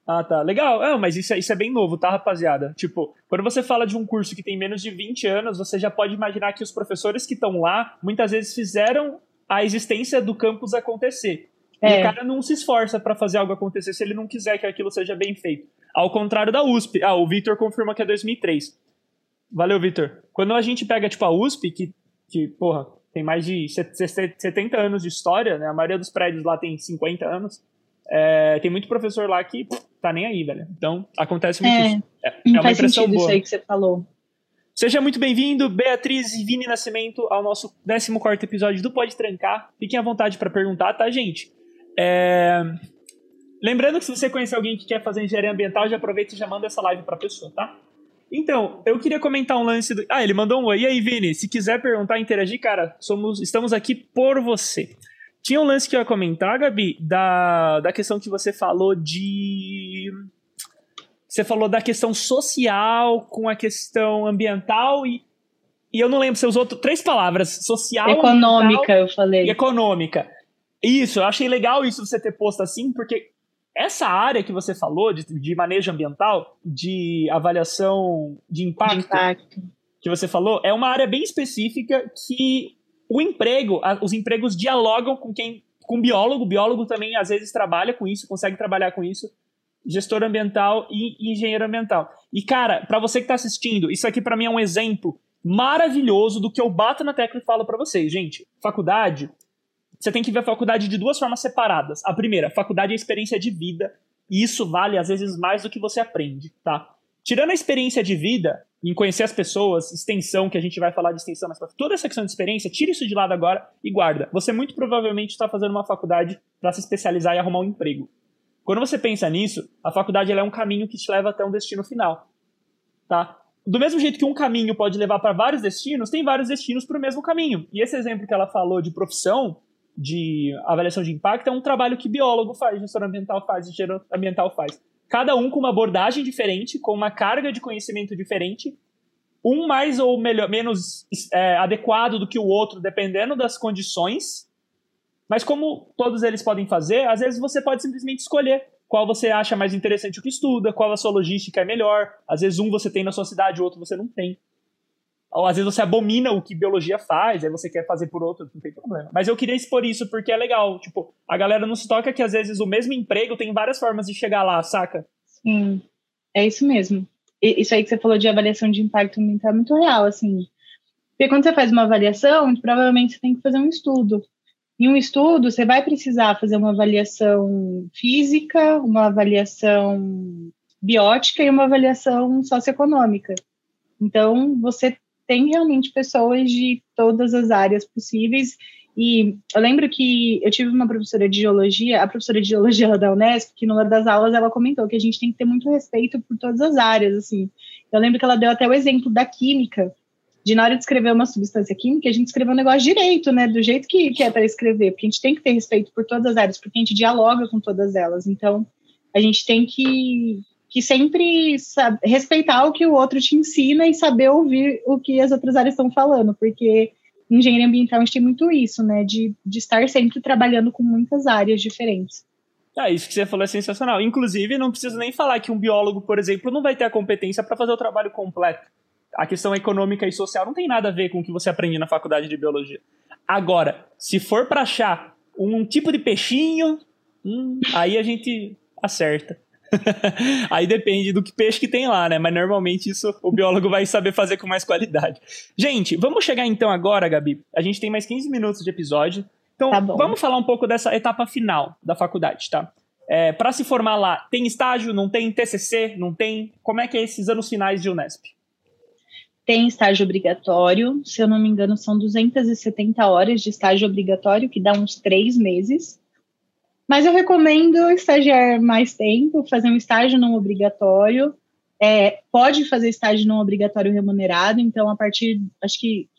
S1: Ah, tá. Legal. É, mas isso, é- isso é bem novo, tá, rapaziada? Tipo, quando você fala de um curso que tem menos de 20 anos, você já pode imaginar que os professores que estão lá, muitas vezes fizeram a existência do campus acontecer. E
S2: É.
S1: o cara não se esforça pra fazer algo acontecer se ele não quiser que aquilo seja bem feito. Ao contrário da USP. Ah, o Vitor confirma que é 2003. Valeu, Vitor. Quando a gente pega, tipo, a USP, que, que porra, tem mais de 70 anos de história, né? A maioria dos prédios lá tem 50 anos. É, tem muito professor lá que tá nem aí, velho. Então, acontece muito
S2: é,
S1: isso. É,
S2: é uma impressão boa. isso aí que você falou.
S1: Seja muito bem-vindo, Beatriz e Vini Nascimento, ao nosso 14 episódio do Pode Trancar. Fiquem à vontade para perguntar, tá, gente? É... Lembrando que se você conhecer alguém que quer fazer engenharia ambiental, já aproveita e já manda essa live pra pessoa, tá? Então, eu queria comentar um lance do. Ah, ele mandou um oi. E aí, Vini? Se quiser perguntar, interagir, cara, somos, estamos aqui por você. Tinha um lance que eu ia comentar, Gabi, da, da questão que você falou de. Você falou da questão social com a questão ambiental e. E eu não lembro, você usou três palavras: social.
S2: Econômica, eu falei.
S1: E econômica. Isso, eu achei legal isso você ter posto assim, porque essa área que você falou de, de manejo ambiental, de avaliação de impacto, de impacto, que você falou, é uma área bem específica que o emprego, os empregos dialogam com quem, com biólogo, o biólogo também às vezes trabalha com isso, consegue trabalhar com isso, gestor ambiental e engenheiro ambiental. E cara, para você que está assistindo, isso aqui para mim é um exemplo maravilhoso do que eu bato na tecla e falo para vocês, gente. Faculdade você tem que ver a faculdade de duas formas separadas. A primeira, faculdade é experiência de vida, e isso vale às vezes mais do que você aprende, tá? Tirando a experiência de vida, em conhecer as pessoas, extensão, que a gente vai falar de extensão mas toda essa questão de experiência, tira isso de lado agora e guarda. Você muito provavelmente está fazendo uma faculdade para se especializar e arrumar um emprego. Quando você pensa nisso, a faculdade é um caminho que te leva até um destino final, tá? Do mesmo jeito que um caminho pode levar para vários destinos, tem vários destinos para o mesmo caminho. E esse exemplo que ela falou de profissão, de avaliação de impacto é um trabalho que biólogo faz, gestor ambiental faz, engenheiro ambiental faz. Cada um com uma abordagem diferente, com uma carga de conhecimento diferente, um mais ou melhor, menos é, adequado do que o outro, dependendo das condições. Mas como todos eles podem fazer, às vezes você pode simplesmente escolher qual você acha mais interessante o que estuda, qual a sua logística é melhor. Às vezes um você tem na sua cidade, o outro você não tem. Às vezes você abomina o que biologia faz, aí você quer fazer por outro, não tem problema. Mas eu queria expor isso porque é legal. Tipo, a galera não se toca que às vezes o mesmo emprego tem várias formas de chegar lá, saca?
S2: Sim, é isso mesmo. E isso aí que você falou de avaliação de impacto ambiental é muito real, assim. Porque quando você faz uma avaliação, provavelmente você tem que fazer um estudo. Em um estudo, você vai precisar fazer uma avaliação física, uma avaliação biótica e uma avaliação socioeconômica. Então, você tem realmente pessoas de todas as áreas possíveis. E eu lembro que eu tive uma professora de geologia, a professora de geologia da Unesp, que numa das aulas ela comentou que a gente tem que ter muito respeito por todas as áreas, assim. Eu lembro que ela deu até o exemplo da química, de na hora de escrever uma substância química, a gente escreveu um negócio direito, né, do jeito que, que é para escrever, porque a gente tem que ter respeito por todas as áreas, porque a gente dialoga com todas elas. Então, a gente tem que, que sempre respeitar o que o outro te ensina e saber ouvir o que as outras áreas estão falando, porque engenharia ambiental a gente tem muito isso, né, de, de estar sempre trabalhando com muitas áreas diferentes.
S1: Ah, isso que você falou é sensacional. Inclusive, não preciso nem falar que um biólogo, por exemplo, não vai ter a competência para fazer o trabalho completo. A questão econômica e social não tem nada a ver com o que você aprende na faculdade de biologia. Agora, se for para achar um tipo de peixinho, hum, aí a gente acerta. *laughs* Aí depende do que peixe que tem lá, né? Mas normalmente isso o biólogo vai saber fazer com mais qualidade. Gente, vamos chegar então agora, Gabi. A gente tem mais 15 minutos de episódio. Então, tá vamos falar um pouco dessa etapa final da faculdade, tá? É, para se formar lá, tem estágio, não tem TCC, não tem? Como é que é esses anos finais de Unesp?
S2: Tem estágio obrigatório, se eu não me engano, são 270 horas de estágio obrigatório, que dá uns três meses. Mas eu recomendo estagiar mais tempo, fazer um estágio não obrigatório. É, pode fazer estágio não obrigatório remunerado, então a partir, acho que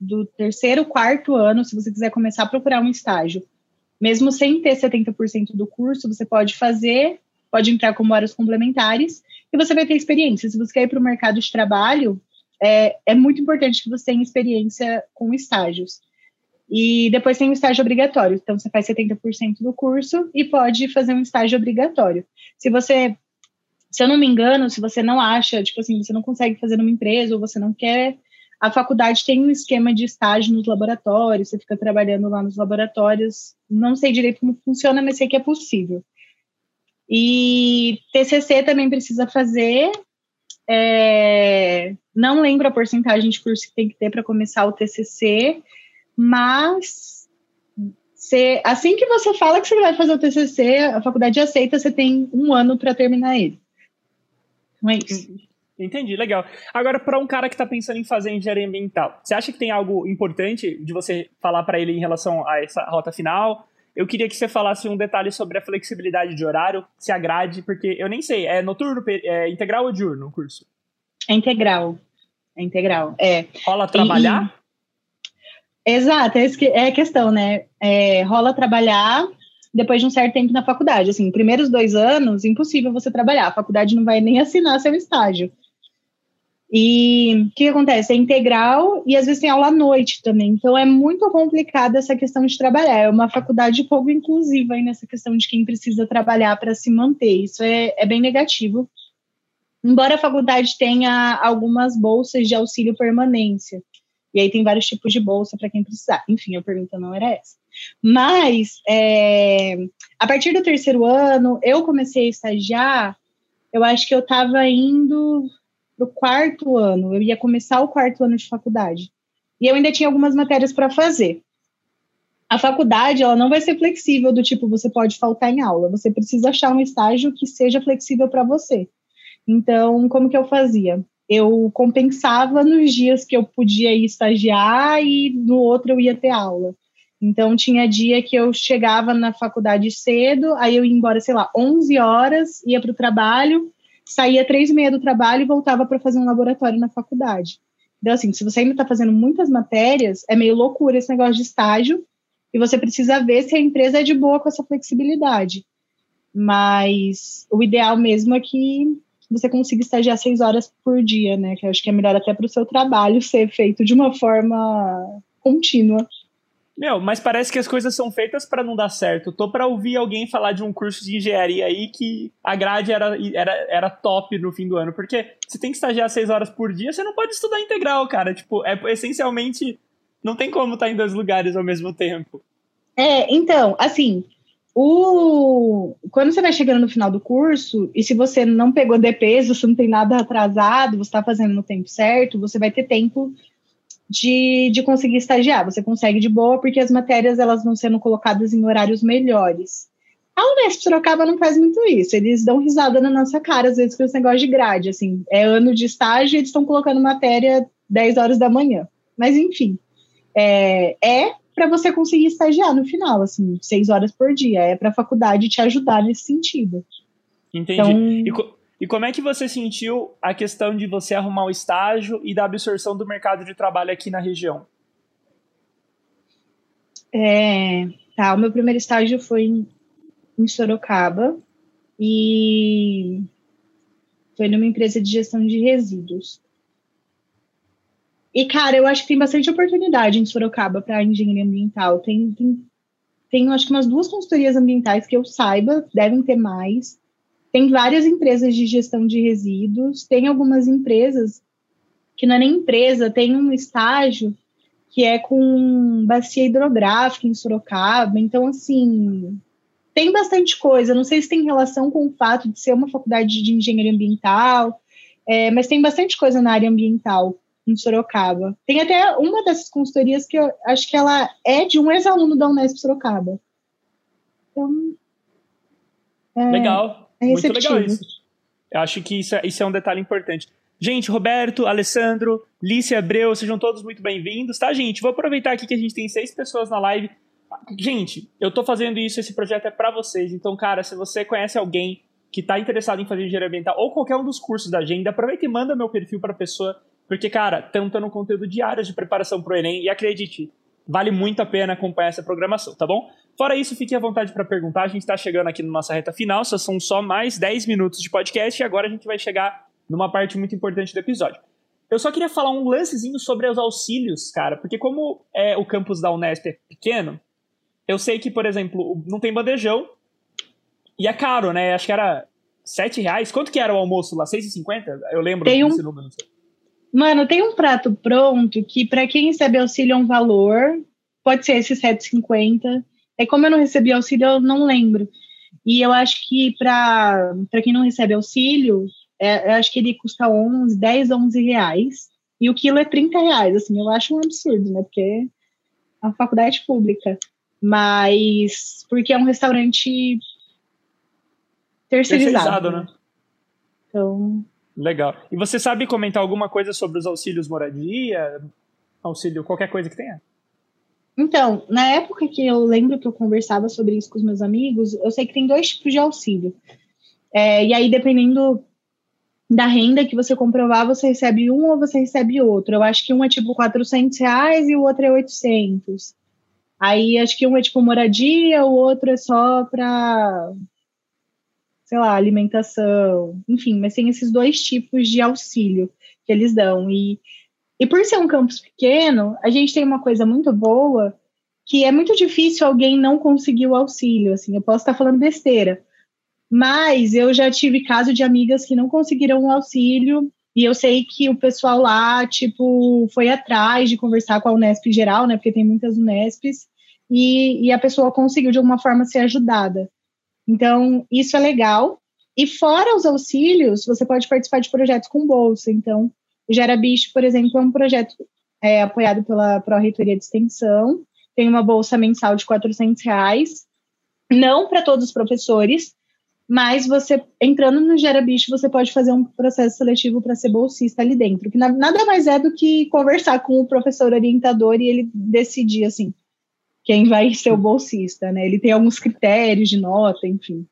S2: do terceiro, quarto ano, se você quiser começar a procurar um estágio, mesmo sem ter 70% do curso, você pode fazer, pode entrar como horas complementares e você vai ter experiência. Se você quer ir para o mercado de trabalho, é, é muito importante que você tenha experiência com estágios. E depois tem o estágio obrigatório. Então, você faz 70% do curso e pode fazer um estágio obrigatório. Se você, se eu não me engano, se você não acha, tipo assim, você não consegue fazer numa empresa ou você não quer, a faculdade tem um esquema de estágio nos laboratórios, você fica trabalhando lá nos laboratórios. Não sei direito como funciona, mas sei que é possível. E TCC também precisa fazer. É, não lembro a porcentagem de curso que tem que ter para começar o TCC, mas você, assim que você fala que você vai fazer o TCC, a faculdade aceita, você tem um ano para terminar ele. Não é isso.
S1: Entendi, legal. Agora, para um cara que está pensando em fazer engenharia ambiental, você acha que tem algo importante de você falar para ele em relação a essa rota final? Eu queria que você falasse um detalhe sobre a flexibilidade de horário, se agrade, porque eu nem sei, é noturno, é integral ou diurno o curso?
S2: É integral. É integral, é.
S1: Rola trabalhar?
S2: Exato, é a questão, né? É, rola trabalhar depois de um certo tempo na faculdade. Assim, primeiros dois anos, impossível você trabalhar. A faculdade não vai nem assinar seu estágio. E o que acontece? É integral e às vezes tem aula à noite também. Então é muito complicada essa questão de trabalhar. É uma faculdade pouco inclusiva aí nessa questão de quem precisa trabalhar para se manter. Isso é, é bem negativo. Embora a faculdade tenha algumas bolsas de auxílio permanência. E aí tem vários tipos de bolsa para quem precisar. Enfim, a pergunta não era essa. Mas é, a partir do terceiro ano, eu comecei a estagiar. Eu acho que eu estava indo para o quarto ano, eu ia começar o quarto ano de faculdade. E eu ainda tinha algumas matérias para fazer. A faculdade, ela não vai ser flexível do tipo, você pode faltar em aula. Você precisa achar um estágio que seja flexível para você. Então, como que eu fazia? Eu compensava nos dias que eu podia ir estagiar e no outro eu ia ter aula. Então, tinha dia que eu chegava na faculdade cedo, aí eu ia embora, sei lá, 11 horas, ia para o trabalho, saía três e meia do trabalho e voltava para fazer um laboratório na faculdade. Então, assim, se você ainda está fazendo muitas matérias, é meio loucura esse negócio de estágio, e você precisa ver se a empresa é de boa com essa flexibilidade. Mas o ideal mesmo é que você consiga estagiar seis horas por dia, né? Que eu acho que é melhor até para o seu trabalho ser feito de uma forma contínua.
S1: Meu, mas parece que as coisas são feitas para não dar certo. Tô para ouvir alguém falar de um curso de engenharia aí que a grade era, era, era top no fim do ano. Porque você tem que estagiar seis horas por dia, você não pode estudar integral, cara. Tipo, é essencialmente. Não tem como estar tá em dois lugares ao mesmo tempo.
S2: É, então, assim, o... quando você vai chegando no final do curso, e se você não pegou DPs, você não tem nada atrasado, você está fazendo no tempo certo, você vai ter tempo de, de conseguir estagiar. Você consegue de boa porque as matérias elas vão sendo colocadas em horários melhores. A Unesp Sorocaba não faz muito isso. Eles dão risada na nossa cara, às vezes, com esse negócio de grade. Assim, é ano de estágio e eles estão colocando matéria 10 horas da manhã. Mas, enfim, é, é para você conseguir estagiar no final, assim, 6 horas por dia. É para a faculdade te ajudar nesse sentido.
S1: Entendi. Então, e como é que você sentiu a questão de você arrumar o estágio e da absorção do mercado de trabalho aqui na região?
S2: É, tá, o meu primeiro estágio foi em, em Sorocaba e foi numa empresa de gestão de resíduos. E, cara, eu acho que tem bastante oportunidade em Sorocaba para engenharia ambiental. Tem, tem, tem, acho que umas duas consultorias ambientais que eu saiba, devem ter mais. Tem várias empresas de gestão de resíduos, tem algumas empresas que não é nem empresa, tem um estágio que é com bacia hidrográfica em Sorocaba. Então, assim, tem bastante coisa. Não sei se tem relação com o fato de ser uma faculdade de engenharia ambiental, é, mas tem bastante coisa na área ambiental em Sorocaba. Tem até uma dessas consultorias que eu acho que ela é de um ex-aluno da Unesp Sorocaba. Então.
S1: É, Legal. É Muito legal isso. Eu acho que isso é, isso é um detalhe importante. Gente, Roberto, Alessandro, Lícia Abreu, sejam todos muito bem-vindos, tá, gente? Vou aproveitar aqui que a gente tem seis pessoas na live. Gente, eu tô fazendo isso, esse projeto é para vocês. Então, cara, se você conhece alguém que tá interessado em fazer engenharia ambiental ou qualquer um dos cursos da agenda, aproveita e manda meu perfil pra pessoa, porque, cara, estamos dando conteúdo diário de preparação pro Enem e acredite, vale muito a pena acompanhar essa programação, tá bom? Fora isso, fique à vontade para perguntar. A gente está chegando aqui na nossa reta final, só são só mais 10 minutos de podcast e agora a gente vai chegar numa parte muito importante do episódio. Eu só queria falar um lancezinho sobre os auxílios, cara, porque como é o campus da Unesp é pequeno, eu sei que, por exemplo, não tem bandejão e é caro, né? Acho que era 7 reais. Quanto que era o almoço lá? 6,50? Eu lembro
S2: tem um... número. Mano, tem um prato pronto que para quem recebe auxílio é um valor, pode ser esse 7,50 é como eu não recebi auxílio, eu não lembro. E eu acho que para quem não recebe auxílio, é, eu acho que ele custa 11, 10, 11 reais. E o quilo é 30 reais, assim, eu acho um absurdo, né? Porque é uma faculdade pública. Mas porque é um restaurante terceirizado. terceirizado né? Então.
S1: Legal. E você sabe comentar alguma coisa sobre os auxílios moradia? Auxílio, qualquer coisa que tenha?
S2: Então, na época que eu lembro que eu conversava sobre isso com os meus amigos, eu sei que tem dois tipos de auxílio. É, e aí, dependendo da renda que você comprovar, você recebe um ou você recebe outro. Eu acho que um é tipo 400 reais e o outro é 800. Aí, acho que um é tipo moradia, o outro é só para, sei lá, alimentação. Enfim, mas tem esses dois tipos de auxílio que eles dão. E e por ser um campus pequeno, a gente tem uma coisa muito boa, que é muito difícil alguém não conseguir o auxílio, assim, eu posso estar falando besteira, mas eu já tive caso de amigas que não conseguiram o auxílio, e eu sei que o pessoal lá, tipo, foi atrás de conversar com a Unesp geral, né, porque tem muitas Unesps, e, e a pessoa conseguiu de alguma forma ser ajudada. Então, isso é legal. E fora os auxílios, você pode participar de projetos com bolsa. Então, o Gera Bicho, por exemplo, é um projeto é, apoiado pela Pró-Reitoria de Extensão, tem uma bolsa mensal de 400 reais, não para todos os professores, mas você, entrando no Gera Bicho, você pode fazer um processo seletivo para ser bolsista ali dentro, que nada mais é do que conversar com o professor orientador e ele decidir, assim, quem vai ser o bolsista, né? Ele tem alguns critérios de nota, enfim.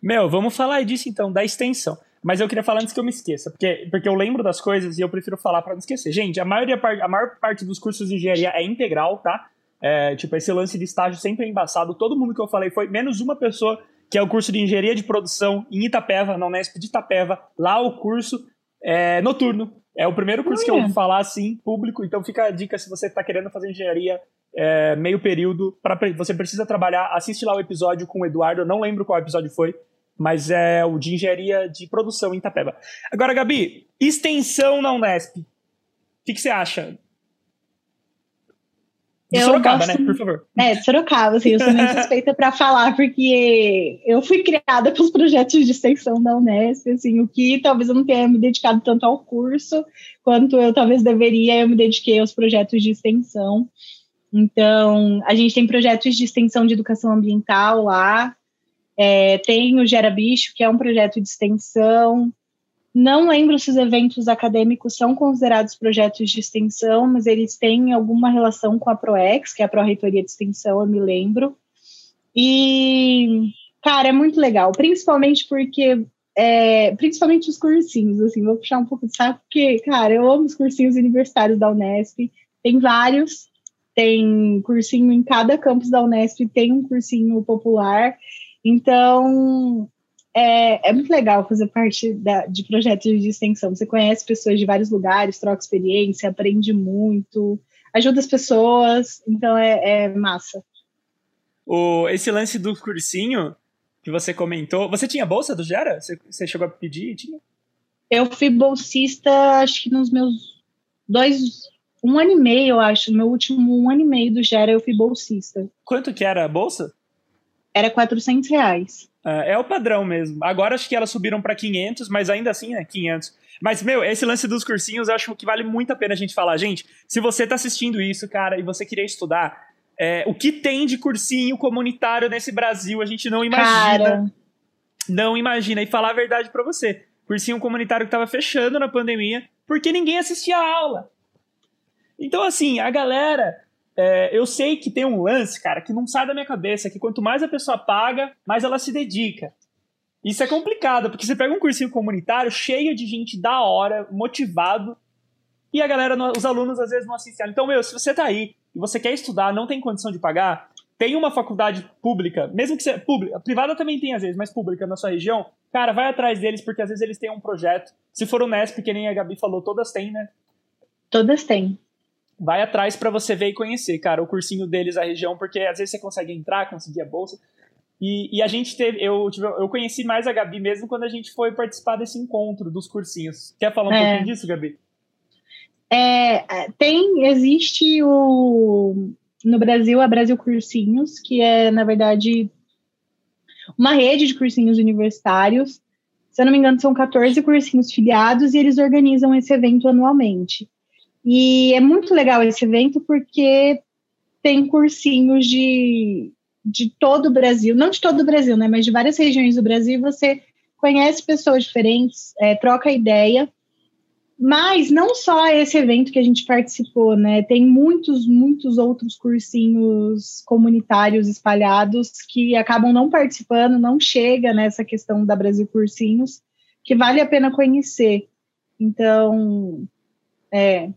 S1: Meu, vamos falar disso então, da extensão. Mas eu queria falar antes que eu me esqueça, porque, porque eu lembro das coisas e eu prefiro falar para não esquecer. Gente, a, maioria, a maior parte dos cursos de engenharia é integral, tá? É, tipo, esse lance de estágio sempre é embaçado. Todo mundo que eu falei foi menos uma pessoa, que é o curso de engenharia de produção em Itapeva, na Unesp de Itapeva. Lá o curso é noturno. É o primeiro curso que eu vou falar assim, público. Então fica a dica se você está querendo fazer engenharia é, meio período, pra, você precisa trabalhar. Assiste lá o episódio com o Eduardo. Eu não lembro qual episódio foi mas é o de engenharia de produção em Itapeba. Agora, Gabi, extensão na Unesp. O que, que você acha?
S2: De eu Sorocaba, gosto... né? Por favor. É, de Sorocaba, assim, eu sou meio *laughs* suspeita para falar, porque eu fui criada *laughs* pelos projetos de extensão da Unesp, assim, o que talvez eu não tenha me dedicado tanto ao curso, quanto eu talvez deveria, eu me dediquei aos projetos de extensão. Então, a gente tem projetos de extensão de educação ambiental lá, é, tem o Gera Bicho, que é um projeto de extensão. Não lembro se os eventos acadêmicos são considerados projetos de extensão, mas eles têm alguma relação com a ProEx, que é a Pró-Reitoria de Extensão, eu me lembro. E, cara, é muito legal, principalmente porque é, principalmente os cursinhos, assim, vou puxar um pouco de saco, porque, cara, eu amo os cursinhos universitários da Unesp, tem vários, tem cursinho em cada campus da Unesp, tem um cursinho popular, então, é, é muito legal fazer parte da, de projetos de extensão. Você conhece pessoas de vários lugares, troca experiência, aprende muito, ajuda as pessoas, então é, é massa.
S1: O, esse lance do cursinho que você comentou, você tinha bolsa do Gera? Você, você chegou a pedir? Tinha?
S2: Eu fui bolsista, acho que nos meus dois, um ano e meio, eu acho. No meu último um ano e meio do Gera, eu fui bolsista.
S1: Quanto que era a bolsa?
S2: Era 400 reais.
S1: É, é o padrão mesmo. Agora acho que elas subiram para 500, mas ainda assim é 500. Mas, meu, esse lance dos cursinhos eu acho que vale muito a pena a gente falar. Gente, se você tá assistindo isso, cara, e você queria estudar, é, o que tem de cursinho comunitário nesse Brasil, a gente não imagina. Cara. Não imagina. E falar a verdade para você. Cursinho comunitário que tava fechando na pandemia, porque ninguém assistia a aula. Então, assim, a galera é, eu sei que tem um lance, cara, que não sai da minha cabeça, que quanto mais a pessoa paga, mais ela se dedica. Isso é complicado, porque você pega um cursinho comunitário cheio de gente da hora, motivado, e a galera, os alunos às vezes não assistem. Então, meu, se você tá aí e você quer estudar, não tem condição de pagar, tem uma faculdade pública, mesmo que seja pública, privada também tem às vezes, mas pública na sua região, cara, vai atrás deles, porque às vezes eles têm um projeto. Se for o Nesp, que nem a Gabi falou, todas têm, né?
S2: Todas têm
S1: vai atrás para você ver e conhecer, cara, o cursinho deles, a região, porque às vezes você consegue entrar, conseguir a bolsa. E, e a gente teve, eu, tive, eu conheci mais a Gabi mesmo quando a gente foi participar desse encontro dos cursinhos. Quer falar um é. pouquinho disso, Gabi?
S2: É, tem, existe o no Brasil a Brasil Cursinhos, que é, na verdade, uma rede de cursinhos universitários. Se eu não me engano, são 14 cursinhos filiados e eles organizam esse evento anualmente. E é muito legal esse evento porque tem cursinhos de, de todo o Brasil, não de todo o Brasil, né, mas de várias regiões do Brasil. Você conhece pessoas diferentes, é, troca ideia. Mas não só esse evento que a gente participou, né? Tem muitos, muitos outros cursinhos comunitários espalhados que acabam não participando, não chega nessa questão da Brasil Cursinhos, que vale a pena conhecer. Então, é,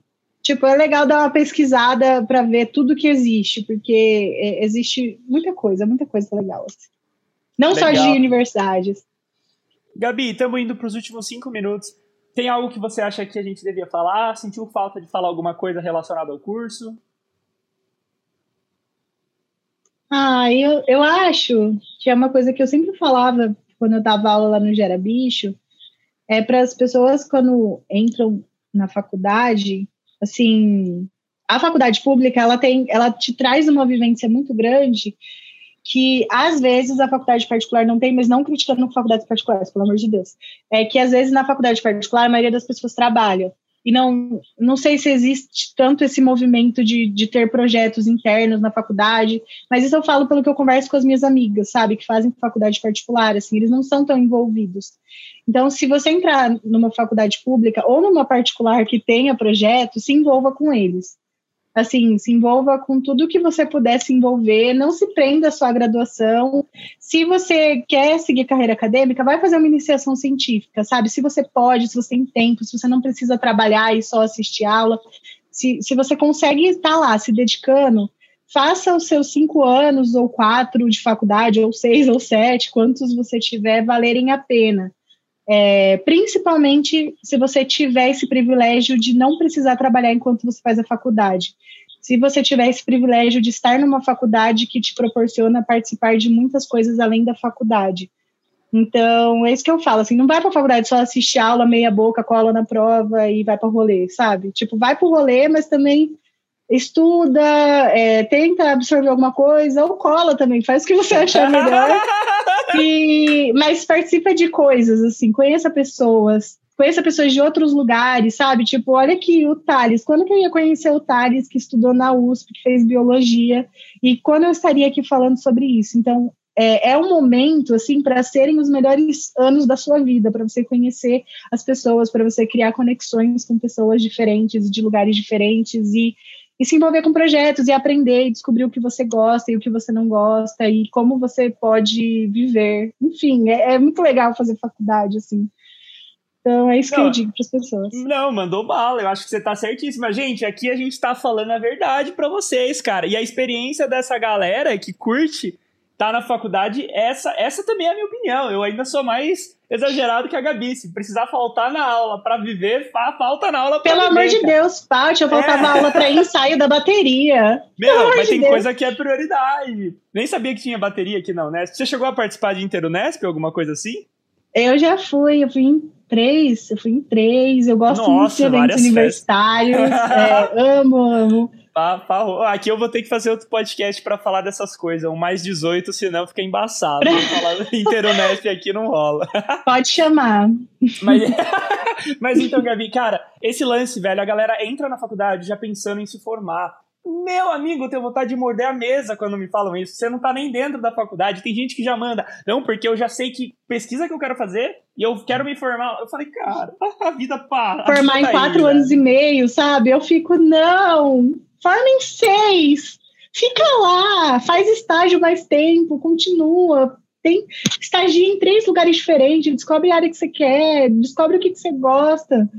S2: tipo, é legal dar uma pesquisada para ver tudo que existe, porque é, existe muita coisa, muita coisa legal. Assim. Não legal. só de universidades.
S1: Gabi, estamos indo para os últimos cinco minutos. Tem algo que você acha que a gente devia falar? Sentiu falta de falar alguma coisa relacionada ao curso?
S2: Ah, eu, eu acho que é uma coisa que eu sempre falava quando eu dava aula lá no Gera Bicho, é para as pessoas quando entram na faculdade, assim, a faculdade pública, ela tem, ela te traz uma vivência muito grande que às vezes a faculdade particular não tem, mas não criticando faculdades particulares, pelo amor de Deus. É que às vezes na faculdade particular a maioria das pessoas trabalha. E não, não sei se existe tanto esse movimento de, de ter projetos internos na faculdade, mas isso eu falo pelo que eu converso com as minhas amigas, sabe, que fazem faculdade particular, assim, eles não são tão envolvidos. Então, se você entrar numa faculdade pública ou numa particular que tenha projeto, se envolva com eles assim, se envolva com tudo que você puder se envolver, não se prenda à sua graduação. Se você quer seguir carreira acadêmica, vai fazer uma iniciação científica, sabe? Se você pode, se você tem tempo, se você não precisa trabalhar e só assistir aula, se, se você consegue estar lá se dedicando, faça os seus cinco anos ou quatro de faculdade, ou seis ou sete, quantos você tiver, valerem a pena. É, principalmente se você tiver esse privilégio de não precisar trabalhar enquanto você faz a faculdade. Se você tiver esse privilégio de estar numa faculdade que te proporciona participar de muitas coisas além da faculdade. Então, é isso que eu falo, assim, não vai para a faculdade só assistir aula meia boca, cola na prova e vai para o rolê, sabe? Tipo, vai para o rolê, mas também estuda, é, tenta absorver alguma coisa, ou cola também, faz o que você achar melhor. *laughs* E, mas participa de coisas, assim, conheça pessoas, conheça pessoas de outros lugares, sabe? Tipo, olha aqui o Thales, quando que eu ia conhecer o Thales, que estudou na USP, que fez biologia, e quando eu estaria aqui falando sobre isso? Então, é, é um momento, assim, para serem os melhores anos da sua vida, para você conhecer as pessoas, para você criar conexões com pessoas diferentes, de lugares diferentes, e e se envolver com projetos e aprender e descobrir o que você gosta e o que você não gosta e como você pode viver. Enfim, é, é muito legal fazer faculdade, assim. Então é isso não, que eu digo para as pessoas.
S1: Não, mandou bala. Eu acho que você tá certíssima. Gente, aqui a gente tá falando a verdade para vocês, cara. E a experiência dessa galera que curte tá na faculdade, essa, essa também é a minha opinião. Eu ainda sou mais exagerado que a Gabi. Se precisar faltar na aula para viver, fa falta na aula
S2: pra Pelo
S1: viver,
S2: amor de cara. Deus, Paty, eu faltava é. aula para ensaio da bateria.
S1: Meu, mas de tem Deus. coisa que é prioridade. Nem sabia que tinha bateria aqui na Unesp. Você chegou a participar de Interunesp, alguma coisa assim?
S2: Eu já fui, eu fui em três, eu fui em três, eu gosto Nossa, muito de eventos universitários, *laughs* é, amo, amo.
S1: Aqui eu vou ter que fazer outro podcast para falar dessas coisas. Um mais 18, senão fica embaçado. *laughs* falar Interunesp aqui não rola. *laughs*
S2: Pode chamar.
S1: Mas, *laughs* mas então, Gabi, cara, esse lance, velho, a galera entra na faculdade já pensando em se formar. Meu amigo, eu tenho vontade de morder a mesa quando me falam isso. Você não tá nem dentro da faculdade. Tem gente que já manda. Não, porque eu já sei que pesquisa que eu quero fazer e eu quero me formar. Eu falei, cara, a vida para.
S2: Formar em quatro aí, anos né? e meio, sabe? Eu fico, não forma em seis, fica lá, faz estágio mais tempo, continua, tem estagia em três lugares diferentes, descobre a área que você quer, descobre o que, que você gosta.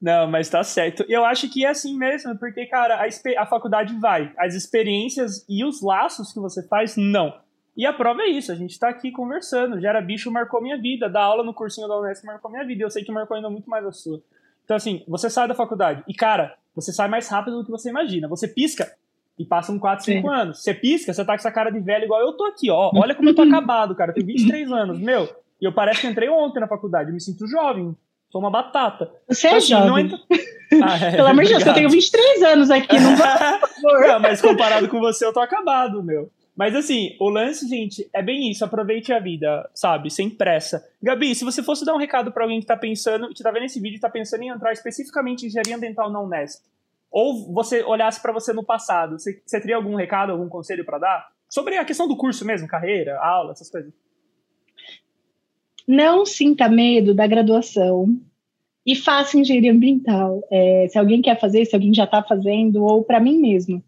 S1: Não, mas tá certo. Eu acho que é assim mesmo, porque, cara, a, a faculdade vai. As experiências e os laços que você faz, não. E a prova é isso, a gente tá aqui conversando. Gera Bicho marcou minha vida, dar aula no cursinho da Unesco marcou minha vida. Eu sei que marcou ainda muito mais a sua. Então, assim, você sai da faculdade e, cara, você sai mais rápido do que você imagina. Você pisca e passam 4, 5 anos. Você pisca, você tá com essa cara de velho igual eu tô aqui, ó. Olha como eu tô *laughs* acabado, cara. Eu tenho 23 anos, meu. E eu parece que entrei ontem na faculdade. Eu me sinto jovem. Sou uma batata.
S2: Você então, é assim, jovem. Entra... *laughs* Ah, é, Pelo amor de Deus, eu tenho 23 anos aqui, não *laughs* favor.
S1: Não, mas comparado com você, eu tô acabado, meu. Mas assim, o lance, gente, é bem isso. Aproveite a vida, sabe? Sem pressa. Gabi, se você fosse dar um recado para alguém que tá pensando, que tá vendo esse vídeo e tá pensando em entrar especificamente em engenharia ambiental na Unesp, ou você olhasse para você no passado, você, você teria algum recado, algum conselho para dar? Sobre a questão do curso mesmo, carreira, aula, essas coisas.
S2: Não sinta medo da graduação e faça engenharia ambiental. É, se alguém quer fazer, se alguém já está fazendo, ou para mim mesmo.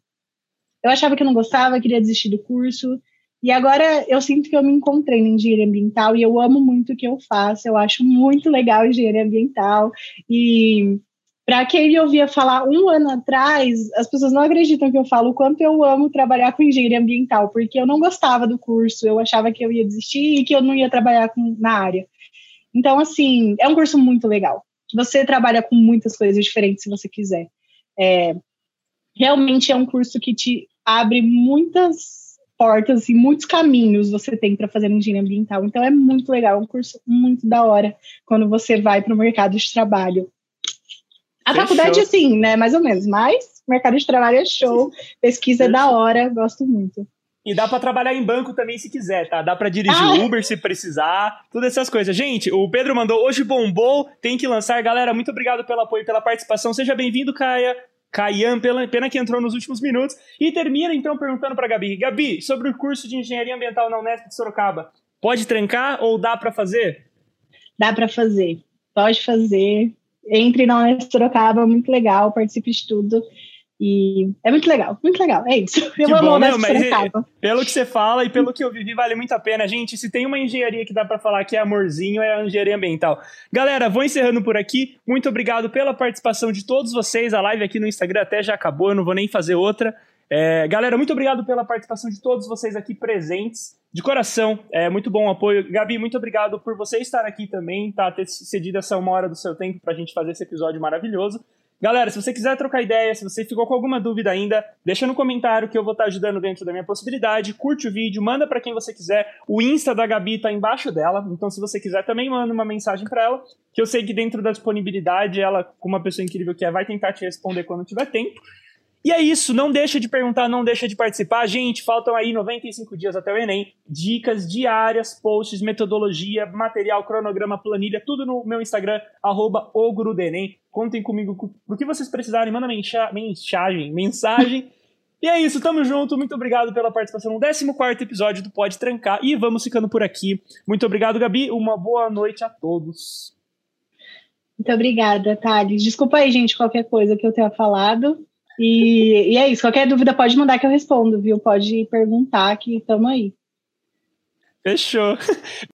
S2: Eu achava que eu não gostava, queria desistir do curso, e agora eu sinto que eu me encontrei na engenharia ambiental e eu amo muito o que eu faço. Eu acho muito legal engenharia ambiental e para quem me ouvia falar um ano atrás, as pessoas não acreditam que eu falo o quanto eu amo trabalhar com engenharia ambiental, porque eu não gostava do curso, eu achava que eu ia desistir e que eu não ia trabalhar com, na área. Então, assim, é um curso muito legal. Você trabalha com muitas coisas diferentes se você quiser. É, realmente é um curso que te abre muitas portas e muitos caminhos você tem para fazer engenharia ambiental. Então é muito legal, é um curso muito da hora quando você vai para o mercado de trabalho. A Fechou. faculdade, sim, né? Mais ou menos. Mas mercado de trabalho é show. Pesquisa Fechou. é da hora, gosto muito.
S1: E dá para trabalhar em banco também se quiser, tá? Dá para dirigir ah. Uber se precisar, todas essas coisas. Gente, o Pedro mandou hoje bombou, tem que lançar. Galera, muito obrigado pelo apoio, pela participação. Seja bem-vindo, Caia. Caian, pena que entrou nos últimos minutos. E termina então perguntando para Gabi. Gabi, sobre o curso de Engenharia Ambiental na Unesp de Sorocaba, pode trancar ou dá para fazer?
S2: Dá para fazer. Pode fazer entre na Unesp Sorocaba, muito legal, participe de tudo. E é muito legal, muito legal, é isso. *laughs* Eu
S1: que amo bom, não, mas *laughs* pelo que você fala e pelo que eu vivi, vale muito a pena. Gente, se tem uma engenharia que dá para falar que é amorzinho, é a engenharia ambiental. Galera, vou encerrando por aqui. Muito obrigado pela participação de todos vocês. A live aqui no Instagram até já acabou, eu não vou nem fazer outra. É, galera, muito obrigado pela participação de todos vocês aqui presentes. De coração, é muito bom o apoio. Gabi, muito obrigado por você estar aqui também, tá? Ter cedido essa uma hora do seu tempo pra gente fazer esse episódio maravilhoso. Galera, se você quiser trocar ideia, se você ficou com alguma dúvida ainda, deixa no comentário que eu vou estar ajudando dentro da minha possibilidade. Curte o vídeo, manda para quem você quiser. O Insta da Gabi tá embaixo dela, então se você quiser também manda uma mensagem para ela, que eu sei que dentro da disponibilidade, ela, como uma pessoa incrível que é, vai tentar te responder quando tiver tempo. E é isso, não deixa de perguntar, não deixa de participar. Gente, faltam aí 95 dias até o Enem. Dicas diárias, posts, metodologia, material, cronograma, planilha, tudo no meu Instagram, arroba Contem comigo o que vocês precisarem, manda mensagem, mensagem. *laughs* E é isso, tamo junto. Muito obrigado pela participação no 14 episódio do Pode Trancar. E vamos ficando por aqui. Muito obrigado, Gabi. Uma boa noite a todos.
S2: Muito obrigada, Thales. Desculpa aí, gente, qualquer coisa que eu tenha falado. E, e é isso. Qualquer dúvida pode mandar que eu respondo, viu? Pode perguntar que estamos aí.
S1: Fechou. *laughs*